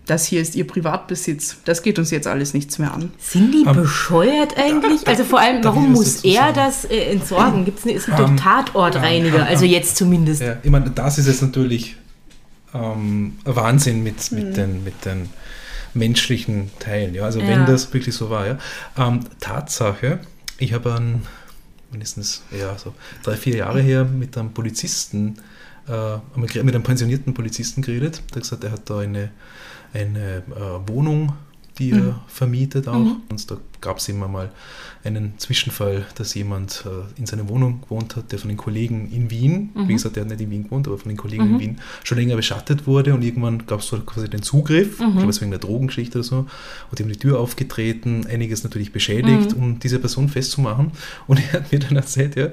das hier ist Ihr Privatbesitz. Das geht uns jetzt alles nichts mehr an. Sind die Ähm, bescheuert eigentlich? Also vor allem, warum muss er sagen? das äh, entsorgen? Gibt's, ne- es gibt doch Ähm, Tatortreiniger, ähm, also ähm, jetzt zumindest. Ja, ich meine, das ist jetzt natürlich ähm, ein Wahnsinn mit, Mhm. mit, den, mit den menschlichen Teilen. Ja? Also Ja. wenn das wirklich so war. Ja? Ähm, Tatsache, ich habe einen, mindestens ja, so drei, vier Jahre her mit einem Polizisten, äh, mit einem pensionierten Polizisten geredet. Der hat gesagt, er hat da eine, eine äh, Wohnung die er vermietet auch. Und da gab es immer mal einen Zwischenfall, dass jemand äh, in seiner Wohnung gewohnt hat, der von den Kollegen in Wien, wie gesagt, der hat nicht in Wien gewohnt, aber von den Kollegen in Wien schon länger beschattet wurde. Und irgendwann gab es so quasi den Zugriff, ich glaube, es wegen der Drogengeschichte oder so, und die haben die Tür aufgetreten, einiges natürlich beschädigt, um diese Person festzumachen. Und er hat mir dann erzählt, ja,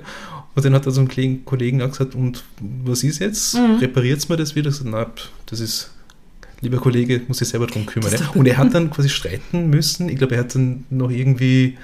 und dann hat er so einen Kollegen auch gesagt, und was ist jetzt? Mhm. Repariert mir das wieder? Ich gesagt, na, das ist lieber Kollege, muss sich selber drum kümmern. Ja. Und er hat dann quasi streiten müssen. Ich glaube, er hat dann noch irgendwie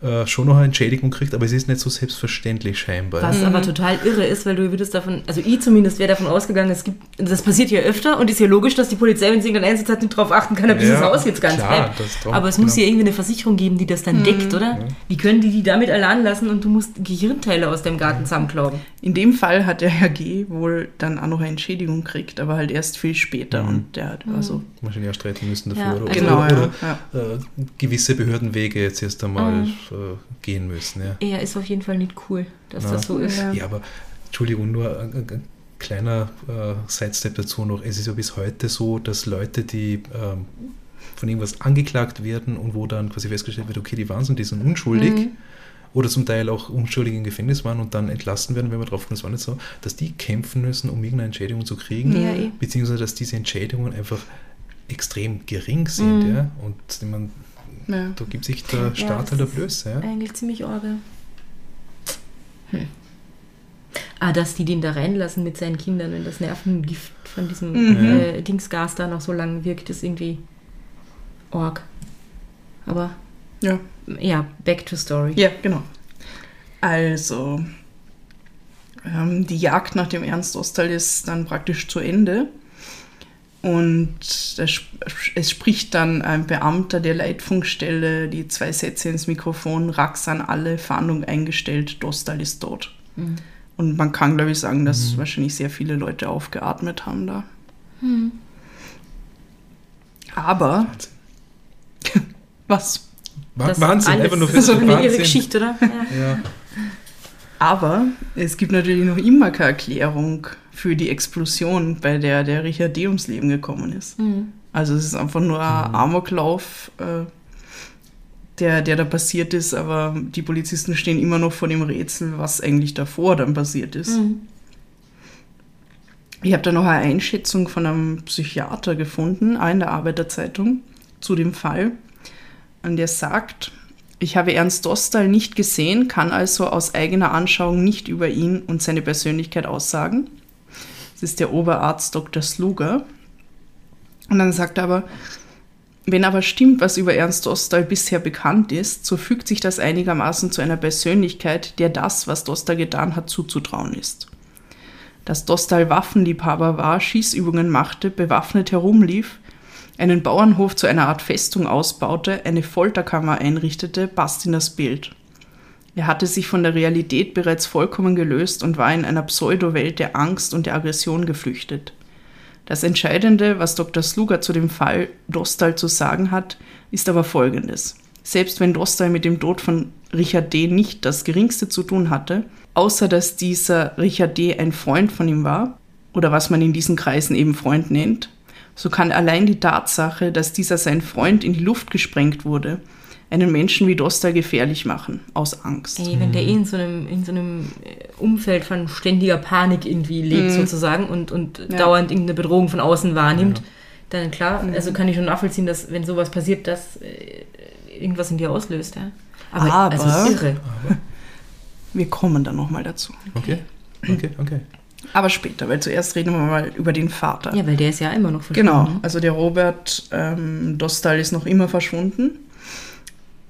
äh, schon noch eine Entschädigung kriegt, aber es ist nicht so selbstverständlich scheinbar. Was mhm. aber total irre ist, weil du würdest davon, also ich zumindest wäre davon ausgegangen, es gibt, das passiert ja öfter und ist ja logisch, dass die Polizei, wenn sie irgendeinen Einsatz hat, nicht darauf achten kann, ob dieses Haus jetzt ganz klar, bleibt. aber es genau. muss ja irgendwie eine Versicherung geben, die das dann mhm. deckt, oder? Ja. Wie können die die damit allein lassen und du musst Gehirnteile aus dem Garten zusammenklauen? In dem Fall hat der Herr G. wohl dann auch noch eine Entschädigung gekriegt, aber halt erst viel später mhm. und der hat also... Wahrscheinlich auch streiten müssen dafür, ja, oder, also genau, oder, ja. oder äh, gewisse Behördenwege jetzt erst einmal äh, gehen müssen. Ja. Er ist auf jeden Fall nicht cool, dass ja. das so ist. Ja, aber Entschuldigung, nur ein, ein kleiner äh, Sidestep dazu noch. Es ist ja bis heute so, dass Leute, die ähm, von irgendwas angeklagt werden und wo dann quasi festgestellt wird, okay, die waren und die sind unschuldig. Mhm. Oder zum Teil auch unschuldig im Gefängnis waren und dann entlassen werden, wenn man drauf kommt, das war nicht so, dass die kämpfen müssen, um irgendeine Entschädigung zu kriegen, ja, eh. beziehungsweise dass diese Entschädigungen einfach extrem gering sind. Mhm. Ja? Und meine, ja. Da gibt sich der Staat halt der Blöße. Ja? Eigentlich ziemlich orge. Hm. Ah, dass die den da reinlassen mit seinen Kindern, wenn das Nervengift von diesem mhm. äh, Dingsgas da noch so lange wirkt, ist irgendwie org. Aber ja. ja, back to story. Ja, genau. Also, ähm, die Jagd nach dem Ernst Ostal ist dann praktisch zu Ende. Und es spricht dann ein Beamter der Leitfunkstelle die zwei Sätze ins Mikrofon, Rax an alle, Fahndung eingestellt, Dostal ist tot. Mhm. Und man kann, glaube ich, sagen, dass mhm. wahrscheinlich sehr viele Leute aufgeatmet haben da. Mhm. Aber. was? Das Wahnsinn, einfach nur für so eine ihre Geschichte, oder? Ja. ja. Aber es gibt natürlich noch immer keine Erklärung für die Explosion, bei der der Richard D. ums Leben gekommen ist. Mhm. Also es ist einfach nur ein mhm. Amoklauf, äh, der, der da passiert ist, aber die Polizisten stehen immer noch vor dem Rätsel, was eigentlich davor dann passiert ist. Mhm. Ich habe da noch eine Einschätzung von einem Psychiater gefunden, auch in der Arbeiterzeitung, zu dem Fall. Und der sagt, ich habe Ernst Dostal nicht gesehen, kann also aus eigener Anschauung nicht über ihn und seine Persönlichkeit aussagen. Das ist der Oberarzt Dr. Sluger. Und dann sagt er aber, wenn aber stimmt, was über Ernst Dostal bisher bekannt ist, so fügt sich das einigermaßen zu einer Persönlichkeit, der das, was Dostal getan hat, zuzutrauen ist. Dass Dostal Waffenliebhaber war, Schießübungen machte, bewaffnet herumlief, einen Bauernhof zu einer Art Festung ausbaute, eine Folterkammer einrichtete, passt in das Bild. Er hatte sich von der Realität bereits vollkommen gelöst und war in einer Pseudo-Welt der Angst und der Aggression geflüchtet. Das Entscheidende, was Dr. Sluger zu dem Fall Dostal zu sagen hat, ist aber folgendes. Selbst wenn Dostal mit dem Tod von Richard D. nicht das geringste zu tun hatte, außer dass dieser Richard D. ein Freund von ihm war, oder was man in diesen Kreisen eben Freund nennt, so kann allein die Tatsache, dass dieser sein Freund in die Luft gesprengt wurde, einen Menschen wie Dosta gefährlich machen, aus Angst. Ey, wenn der eh in so einem, in so einem äh, Umfeld von ständiger Panik irgendwie lebt, mhm. sozusagen, und, und ja. dauernd irgendeine Bedrohung von außen wahrnimmt, ja. dann klar, mhm. also kann ich schon nachvollziehen, dass wenn sowas passiert, dass äh, irgendwas in dir auslöst. Ja. Aber, Aber also irre. Aber. Wir kommen dann nochmal dazu. Okay, okay, okay. Aber später, weil zuerst reden wir mal über den Vater. Ja, weil der ist ja immer noch verschwunden. Genau, also der Robert ähm, Dostal ist noch immer verschwunden.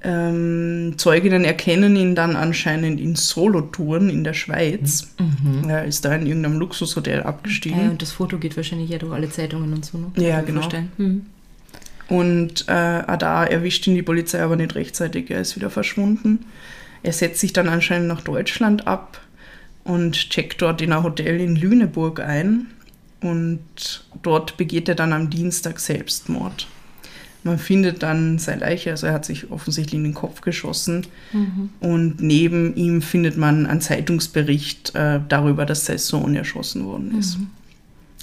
Ähm, Zeuginnen erkennen ihn dann anscheinend in Solotouren in der Schweiz. Mhm. Er ist da in irgendeinem Luxushotel abgestiegen. Ja, und das Foto geht wahrscheinlich ja durch alle Zeitungen und so. Ne? Ja, genau. Mhm. Und äh, da erwischt ihn die Polizei aber nicht rechtzeitig. Er ist wieder verschwunden. Er setzt sich dann anscheinend nach Deutschland ab und checkt dort in ein Hotel in Lüneburg ein. Und dort begeht er dann am Dienstag Selbstmord. Man findet dann seine Leiche, also er hat sich offensichtlich in den Kopf geschossen. Mhm. Und neben ihm findet man einen Zeitungsbericht äh, darüber, dass sein Sohn erschossen worden ist. Mhm.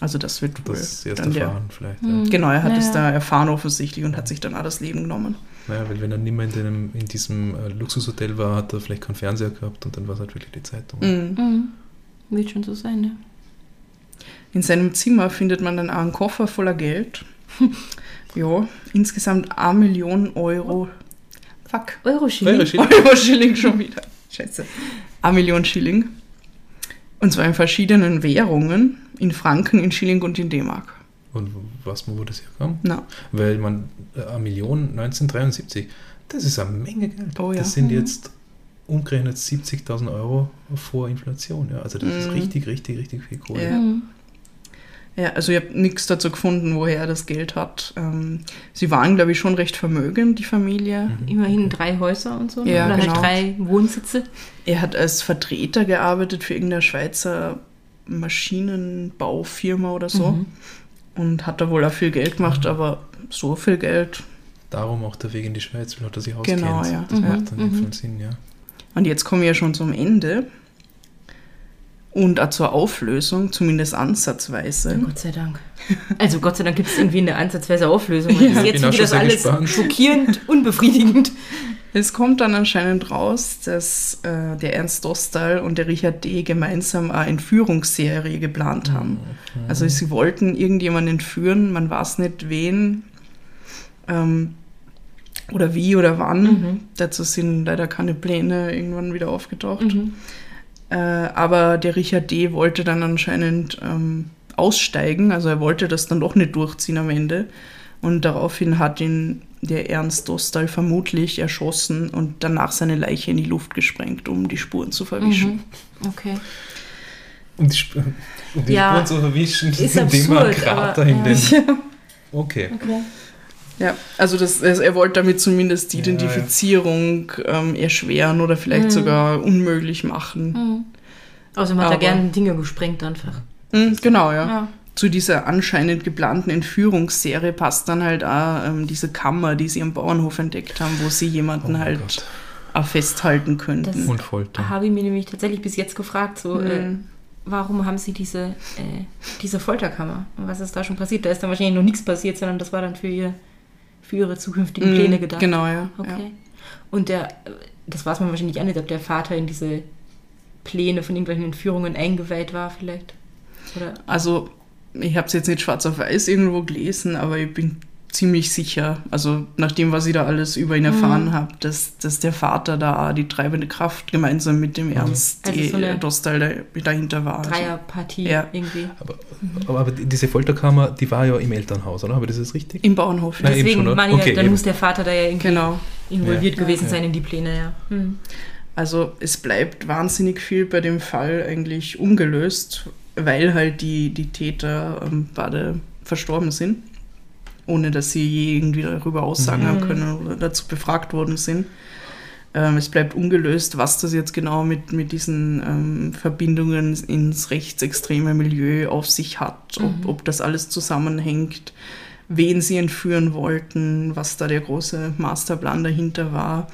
Also das wird wohl Das erst dann der, erfahren vielleicht. Ja. Mhm. Genau, er hat es Ja. da erfahren offensichtlich und hat sich dann auch das Leben genommen. Naja, weil wenn er nicht mehr in, dem, in diesem äh, Luxushotel war, hat er vielleicht keinen Fernseher gehabt und dann war es halt wirklich die Zeitung. Mhm. Mhm. Wird schon so sein, ne? In seinem Zimmer findet man dann auch einen Koffer voller Geld. ja, insgesamt 1 Million Euro. Fuck. Euro-Schilling. Euro-Schilling. Euro Schilling schon wieder. Scheiße. 1 Million Schilling. Und zwar in verschiedenen Währungen. In Franken, in Schilling und in D-Mark. Und was wo das herkam? Na, Weil man, äh, eine Million 1973, das ist eine Menge Geld. Oh ja. Das sind Mhm. jetzt umgerechnet 70.000 Euro vor Inflation. Ja. Also das ist Mhm. richtig, richtig, richtig viel Kohle. Ja. Mhm. Ja, also ich habe nichts dazu gefunden, woher er das Geld hat. Ähm, sie waren, glaube ich, schon recht vermögend, die Familie. Mhm. Immerhin drei Häuser und so. Ja, Oder genau. halt drei Wohnsitze. Er hat als Vertreter gearbeitet für irgendeine Schweizer Maschinenbaufirma oder so Mhm. und hat da wohl auch viel Geld gemacht, aber so viel Geld. Darum auch der Weg in die Schweiz, weil er sich auskennt. Genau, ja. Das Mhm, macht dann mhm. Sinn, ja. Und jetzt kommen wir ja schon zum Ende und auch zur Auflösung, zumindest ansatzweise. Gott sei Dank. Also Gott sei Dank gibt es irgendwie eine ansatzweise Auflösung. Ja. bis jetzt schon das alles gespannt. schockierend, unbefriedigend. Es kommt dann anscheinend raus, dass äh, der Ernst Dostal und der Richard D. gemeinsam eine Entführungsserie geplant haben. Mhm. Also sie wollten irgendjemanden entführen, man weiß nicht wen ähm, oder wie oder wann. Mhm. Dazu sind leider keine Pläne irgendwann wieder aufgetaucht. Mhm. Äh, aber der Richard D. wollte dann anscheinend ähm, aussteigen, also er wollte das dann doch nicht durchziehen am Ende. Und daraufhin hat ihn der Ernst Dostal vermutlich erschossen und danach seine Leiche in die Luft gesprengt, um die Spuren zu verwischen. Mhm. Okay. Um die, Sp um die Ja, Spuren zu verwischen, ist indem man absurd, Krater aber, in ja. den... Okay. okay. Ja, also, das, also er wollte damit zumindest die Ja, ja. Identifizierung ähm, erschweren oder vielleicht Mhm. sogar unmöglich machen. Mhm. Außerdem hat er Aber- gerne Dinge gesprengt einfach. Mhm, genau, ja. Ja. Zu dieser anscheinend geplanten Entführungsserie passt dann halt auch ähm, diese Kammer, die sie am Bauernhof entdeckt haben, wo sie Oh jemanden mein halt Gott. auch festhalten könnten. Das- Und Folter. Habe ich mir nämlich tatsächlich bis jetzt gefragt, so, äh, Mhm. warum haben sie diese, äh, diese Folterkammer? Und was ist da schon passiert? Da ist dann wahrscheinlich noch nichts passiert, sondern das war dann für, ihr, für ihre zukünftigen Mhm, Pläne gedacht. Genau, ja. Okay. Und der, das weiß man wahrscheinlich auch nicht, ob der Vater in diese Pläne von irgendwelchen Entführungen eingeweiht war, vielleicht. Oder ja. Also, ich habe es jetzt nicht schwarz auf weiß irgendwo gelesen, aber ich bin ziemlich sicher, also nach dem, was ich da alles über ihn Mhm. erfahren habe, dass, dass der Vater da die treibende Kraft gemeinsam mit dem Ernst Also die, so Dostal da, dahinter war. Also, Dreierpartie Ja. irgendwie. Aber, aber, aber diese Folterkammer, die war ja im Elternhaus, oder? Ich das jetzt richtig? Im Bauernhof. Nein, Ja. Deswegen schon, ich, Okay, ja, dann eben. muss der Vater da ja irgendwie Genau. involviert Ja. gewesen Ja. sein in die Pläne, ja. Hm. Also es bleibt wahnsinnig viel bei dem Fall eigentlich ungelöst, weil halt die, die Täter ähm, beide verstorben sind, ohne dass sie je irgendwie darüber aussagen Mhm. haben können oder dazu befragt worden sind. Ähm, es bleibt ungelöst, was das jetzt genau mit, mit diesen ähm, Verbindungen ins rechtsextreme Milieu auf sich hat, ob, Mhm. ob das alles zusammenhängt, wen sie entführen wollten, was da der große Masterplan dahinter war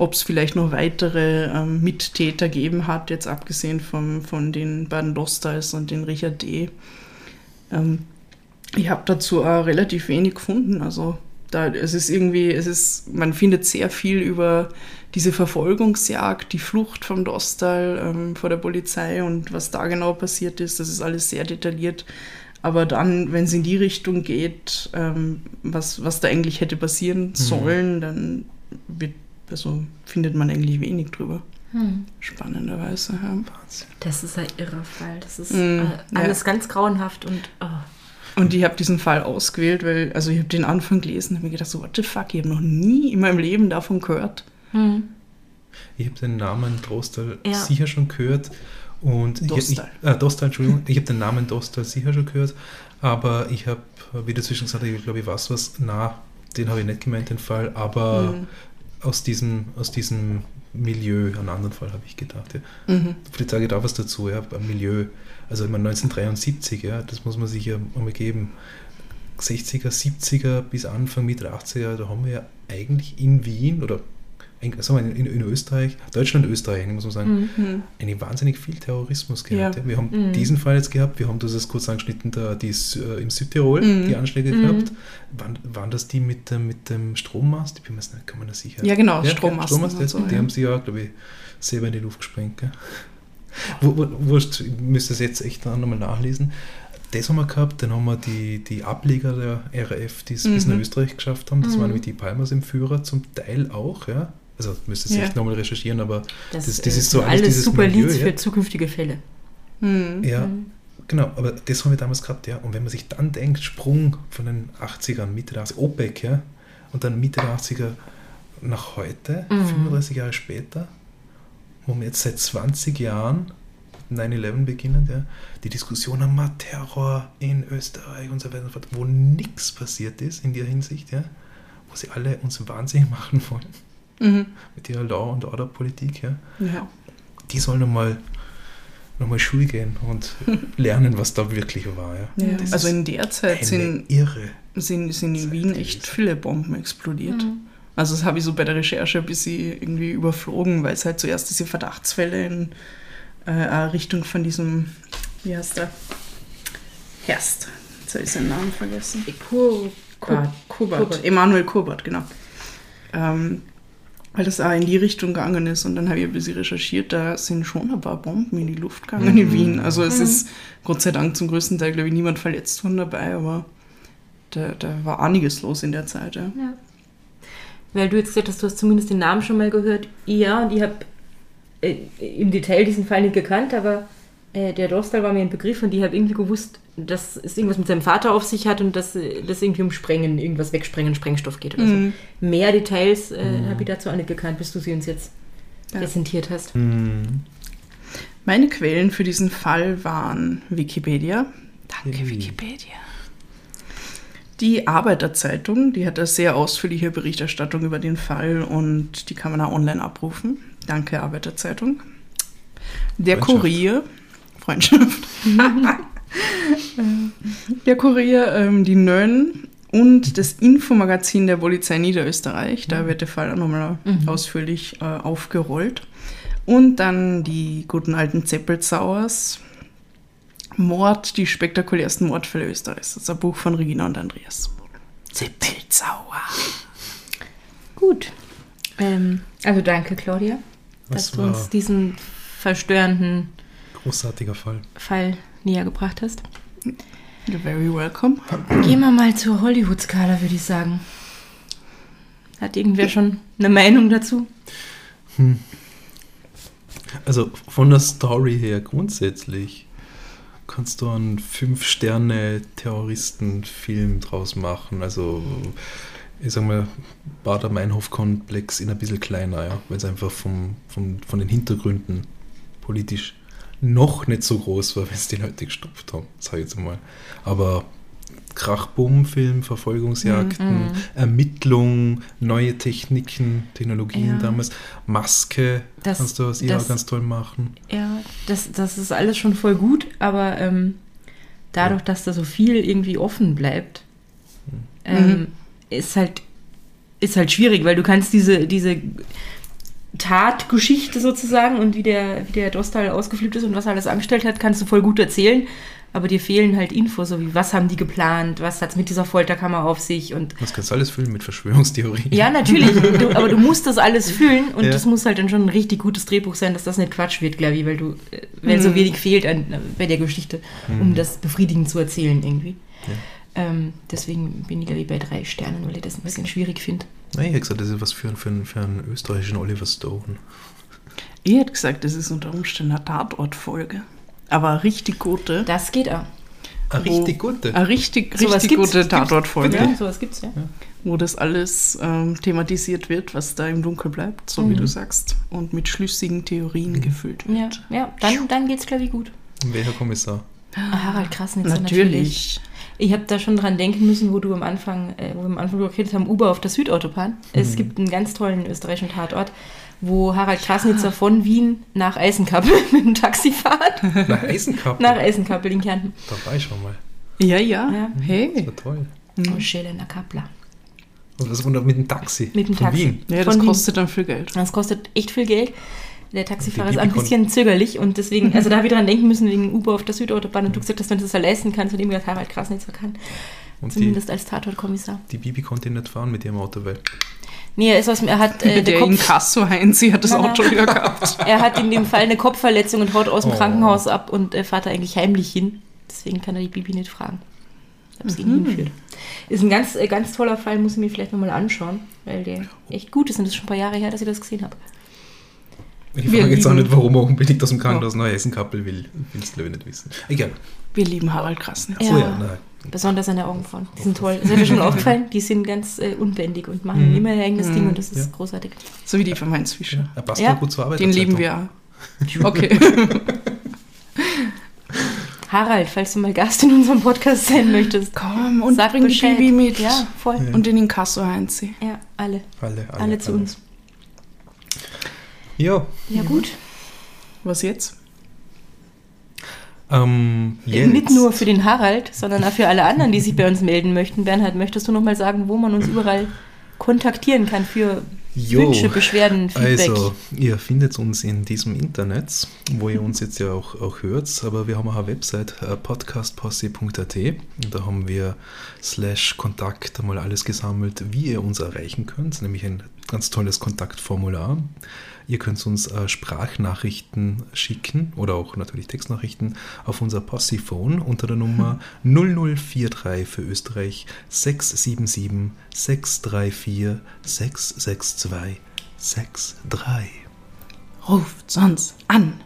ob es vielleicht noch weitere ähm, Mittäter geben hat, jetzt abgesehen vom, von den beiden Dostals und den Richard D. Ähm, ich habe dazu auch relativ wenig gefunden. Also da, es ist irgendwie, es ist, man findet sehr viel über diese Verfolgungsjagd, die Flucht vom Dostal ähm, vor der Polizei und was da genau passiert ist. Das ist alles sehr detailliert. Aber dann, wenn es in die Richtung geht, ähm, was, was da eigentlich hätte passieren sollen, dann wird, also findet man eigentlich wenig drüber. Hm. Spannenderweise. Ja. Das ist ein irrer Fall. Das ist Mm, äh, ja. alles ganz grauenhaft und oh. Und ich habe diesen Fall ausgewählt, weil, also ich habe den Anfang gelesen und habe mir gedacht, so, what the fuck, ich habe noch nie in meinem Leben davon gehört. hm. Ich habe den Namen Dostal Ja. sicher schon gehört. Und ich- Dostal. Ich, äh, Dostal, Entschuldigung. ich habe den Namen Dostal sicher schon gehört. Aber ich habe, wie dazwischen gesagt, ich glaube, ich weiß was. Na, den habe ich nicht gemeint, den Fall. Aber Mhm. aus, diesem, aus diesem Milieu, einen anderen Fall habe ich gedacht. Ja. Mhm. Vielleicht sage ich da was dazu, ja, beim Milieu. Also ich meine 1973, ja, das muss man sich ja einmal geben. 60er, 70er bis Anfang, Mitte 80er, da haben wir ja eigentlich in Wien oder in, sagen in, in Österreich, Deutschland, Österreich, muss man sagen, Mhm. eine wahnsinnig viel Terrorismus gehabt. Ja. Ja. Wir haben Mhm. diesen Fall jetzt gehabt, wir haben das jetzt kurz angeschnitten, da, die ist, äh, im Südtirol, Mhm. die Anschläge Mhm. gehabt. Waren, waren das die mit, dem- mit dem Strommast? Ich bin mir nicht, kann man das sicher. Ja, genau, Ja, Strommast, und das, so, die haben sie ja, glaube ich, selber in die Luft gesprengt. Gell? Wurscht, ich müsste es jetzt echt nochmal nachlesen. Das haben wir gehabt, dann haben wir die, die Ableger der RAF, die es bis Mhm. nach Österreich geschafft haben. Das Mhm. waren nämlich die Palmers im Führer zum Teil auch, ja. Also müsste es Ja. echt nochmal recherchieren, aber Das, Das- äh, das ist so sind alles alles dieses super Milieu, Leads ja. für zukünftige Fälle. Mhm. ja, Mhm. genau, aber das haben wir damals gehabt, ja. Und wenn man sich dann denkt, Sprung von den 80ern, Mitte der 80er, OPEC, ja, und dann Mitte der 80er nach heute, Mhm. 35 Jahre später, wo wir jetzt seit 20 Jahren 9-11 beginnen, ja, die Diskussion am Terror in Österreich und so weiter und so fort, wo nichts passiert ist in der Hinsicht, ja, wo sie alle uns wahnsinnig machen wollen Mhm. mit ihrer Law- und Order-Politik, ja, Ja. die sollen nochmal noch mal Schule gehen und lernen, was da wirklich war. Ja. Ja. Also in der Zeit sind, irre. sind, sind in Zeit Wien echt viele Bomben explodiert. Mhm. Also das habe ich so bei der Recherche ein bisschen irgendwie überflogen, weil es halt zuerst diese Verdachtsfälle in äh, Richtung von diesem, wie heißt der? Herst. Jetzt habe ich seinen Namen vergessen. Kur Kur Kurbert. Kurbert. Emanuel Kurbert, genau. Ähm, weil das auch in die Richtung gegangen ist und dann habe ich ein bisschen recherchiert, da sind schon ein paar Bomben in die Luft gegangen in Mhm. Wien. Also es Mhm. ist Gott sei Dank zum größten Teil, glaube ich, niemand verletzt worden dabei, aber da, da war einiges los in der Zeit. Ja. Ja. Weil du jetzt gesagt hast, du hast zumindest den Namen schon mal gehört. Ja, und ich habe äh, im Detail diesen Fall nicht gekannt, aber äh, der Dostal war mir ein Begriff und ich habe irgendwie gewusst, dass es irgendwas mit seinem Vater auf sich hat und dass das irgendwie um Sprengen, irgendwas wegsprengen, Sprengstoff geht oder Mhm. so. Mehr Details äh, habe ich dazu auch nicht gekannt, bis du sie uns jetzt Ja. präsentiert hast. Mhm. Meine Quellen für diesen Fall waren Wikipedia. Danke, Yay. Wikipedia. Die Arbeiterzeitung, die hat eine sehr ausführliche Berichterstattung über den Fall und die kann man auch online abrufen. Danke, Arbeiterzeitung. Der Freundschaft. Kurier, Freundschaft. Der Kurier, ähm, die Nön und das Infomagazin der Polizei Niederösterreich. Da wird der Fall auch nochmal Mhm. ausführlich äh, aufgerollt. Und dann die guten alten Zeppelzauers. Mord, die spektakulärsten Mordfälle Österreichs. Das ist ein Buch von Regina und Andreas. Zeppelzauer. Gut. Ähm, also danke, Claudia, dass Das du uns diesen verstörenden großartiger Fall. Fall näher gebracht hast. You're very welcome. Gehen wir mal zur Hollywood-Skala, würde ich sagen. Hat irgendwer schon eine Meinung dazu? Also von der Story her grundsätzlich kannst du einen Fünf-Sterne-Terroristen-Film draus machen. Also ich sag mal, Bader-Meinhof-Komplex in ein bisschen kleiner, ja, weil es einfach vom, vom, von den Hintergründen politisch noch nicht so groß war, wenn es die Leute gestopft haben, sag ich jetzt mal. Aber Krachbumm-Film, Verfolgungsjagden, Mhm. Ermittlung, neue Techniken, Technologien Ja. damals, Maske, Das- kannst du aus ihr ganz toll machen. Ja, das, das ist alles schon voll gut, aber ähm, dadurch, dass da so viel irgendwie offen bleibt, ähm, ist halt ist halt schwierig, weil du kannst diese, diese Tatgeschichte sozusagen und wie der, wie der Dostal ausgeflippt ist und was er alles angestellt hat, kannst du voll gut erzählen, aber dir fehlen halt Infos, so wie was haben die geplant, was hat es mit dieser Folterkammer auf sich und Das kannst du alles füllen mit Verschwörungstheorien. ja, natürlich, du, aber du musst das alles fühlen und Ja. das muss halt dann schon ein richtig gutes Drehbuch sein, dass das nicht Quatsch wird, glaube ich, weil du, äh, weil so Mhm. wenig fehlt an, bei der Geschichte, um das befriedigend zu erzählen irgendwie. Ja. Ähm, deswegen bin ich, glaube ich, bei drei Sternen, weil ich das ein bisschen schwierig finde. Nein, ich hätte gesagt, das ist was für, einen- für, für einen österreichischen Oliver Stone. Ich hätte gesagt, das ist unter Umständen eine Tatortfolge. Aber eine richtig gute. Das geht auch. Eine richtig gute. Eine richtig, richtig gute. Tatortfolge. Ja, sowas gibt's, ja. wo das alles ähm, thematisiert wird, was da im Dunkel bleibt, so wie Mhm. du sagst, und mit schlüssigen Theorien gefüllt Ja, wird. ja dann, dann geht's, glaube ich, gut. Und welcher Kommissar? Ah, Harald Krasnitzer Natürlich. Ich habe da schon dran denken müssen, wo du am Anfang, äh, wo wir am Anfang geredet haben, Uber auf der Südautobahn. Es gibt einen ganz tollen österreichischen Tatort, wo Harald Krasnitzer von Wien nach Eisenkappel mit dem Taxi fährt. Nach Eisenkappel. nach Eisenkappel in Kärnten. Da war ich schon mal. Ja, ja. Ja. Das Hey. war toll. Mhm. Schelena Kappler. Was und mit dem Taxi? Mit dem Von Taxi. Wien. Ja, das Von Wien. kostet dann viel Geld. Das kostet echt viel Geld. Der Taxifahrer Die ist ein bisschen zögerlich und deswegen, also da habe ich dran denken müssen wegen Uber auf der Südautobahn und du gesagt hast, wenn du das ja leisten kannst und ihm gesagt Harald krass nicht so kann. Und die, Zumindest als Tatortkommissar. die Bibi konnte nicht fahren mit ihrem Auto, weil Nee, er ist aus dem, er hat äh, der der Kopf, Inkasso Heinzi hat das. Auto wieder gehabt. er hat in dem Fall eine Kopfverletzung und haut aus dem Oh. Krankenhaus ab und äh, fährt da eigentlich heimlich hin. Deswegen kann er die Bibi nicht fragen. Ob sie ihn Mhm. hinführt. Ist ein ganz, äh, ganz toller Fall, muss ich mir vielleicht nochmal anschauen, weil der echt gut ist und das ist schon ein paar Jahre her, dass ich das gesehen habe. Ich Wir frage jetzt auch nicht, warum er unbedingt aus dem Krankenhaus nach Hessen-Kappel will. Willst du nicht wissen. Egal. Wir lieben Harald Krasnitz. Ja. So, ja, nein. Besonders seine Augenbrauen. Die sind toll. Das ist mir schon aufgefallen. Die sind ganz äh, unbändig und machen Mhm. immer ein eigenes Mhm. Ding und das ist Ja. großartig. So wie die von Heinz Fischer. Er passt Ja, gut zur Arbeit. Den lieben wir auch. Okay. Harald, falls du mal Gast in unserem Podcast sein möchtest, Komm, und sag bring die. Bibi mit. Ja, voll. Ja. Und den Inkasso Heinzi. Ja, alle. Alle, alle, Alle, zu uns. Ja, Ja, gut. Was jetzt? ähm, jetzt. Nicht nur für den Harald, sondern auch für alle anderen, die sich bei uns melden möchten. Bernhard, möchtest du noch mal sagen, wo man uns überall kontaktieren kann für Jo. Wünsche, Beschwerden, Feedback? Also, ihr findet uns in diesem Internet, wo ihr uns jetzt ja auch, auch hört, aber wir haben auch eine Website, äh, podcastposse.at. Und da haben wir slash Kontakt einmal alles gesammelt, wie ihr uns erreichen könnt, nämlich ein ganz tolles Kontaktformular. Ihr könnt uns äh, Sprachnachrichten schicken oder auch natürlich Textnachrichten auf unser Posse-Phone unter der Nummer 0043 für Österreich 677 634 662 63. Ruft sonst an.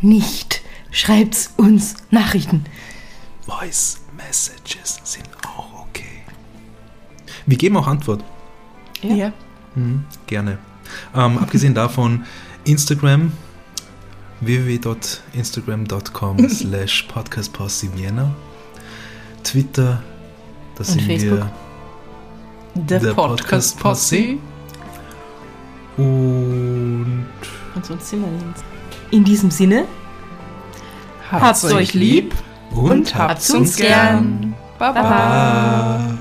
Nicht. Schreibt's uns Nachrichten. Voice Messages sind auch okay. Wir geben auch Antwort. Ja. Mhm, gerne. Ähm, abgesehen davon, Instagram www.instagram.com slash podcastposse Vienna Twitter, das sind Facebook. Der, Der Podcast Podcast Posse. wir und Und sonst sind wir nirgends. In diesem Sinne, Habt's euch lieb und, Und habt's uns gern. Baba. Baba.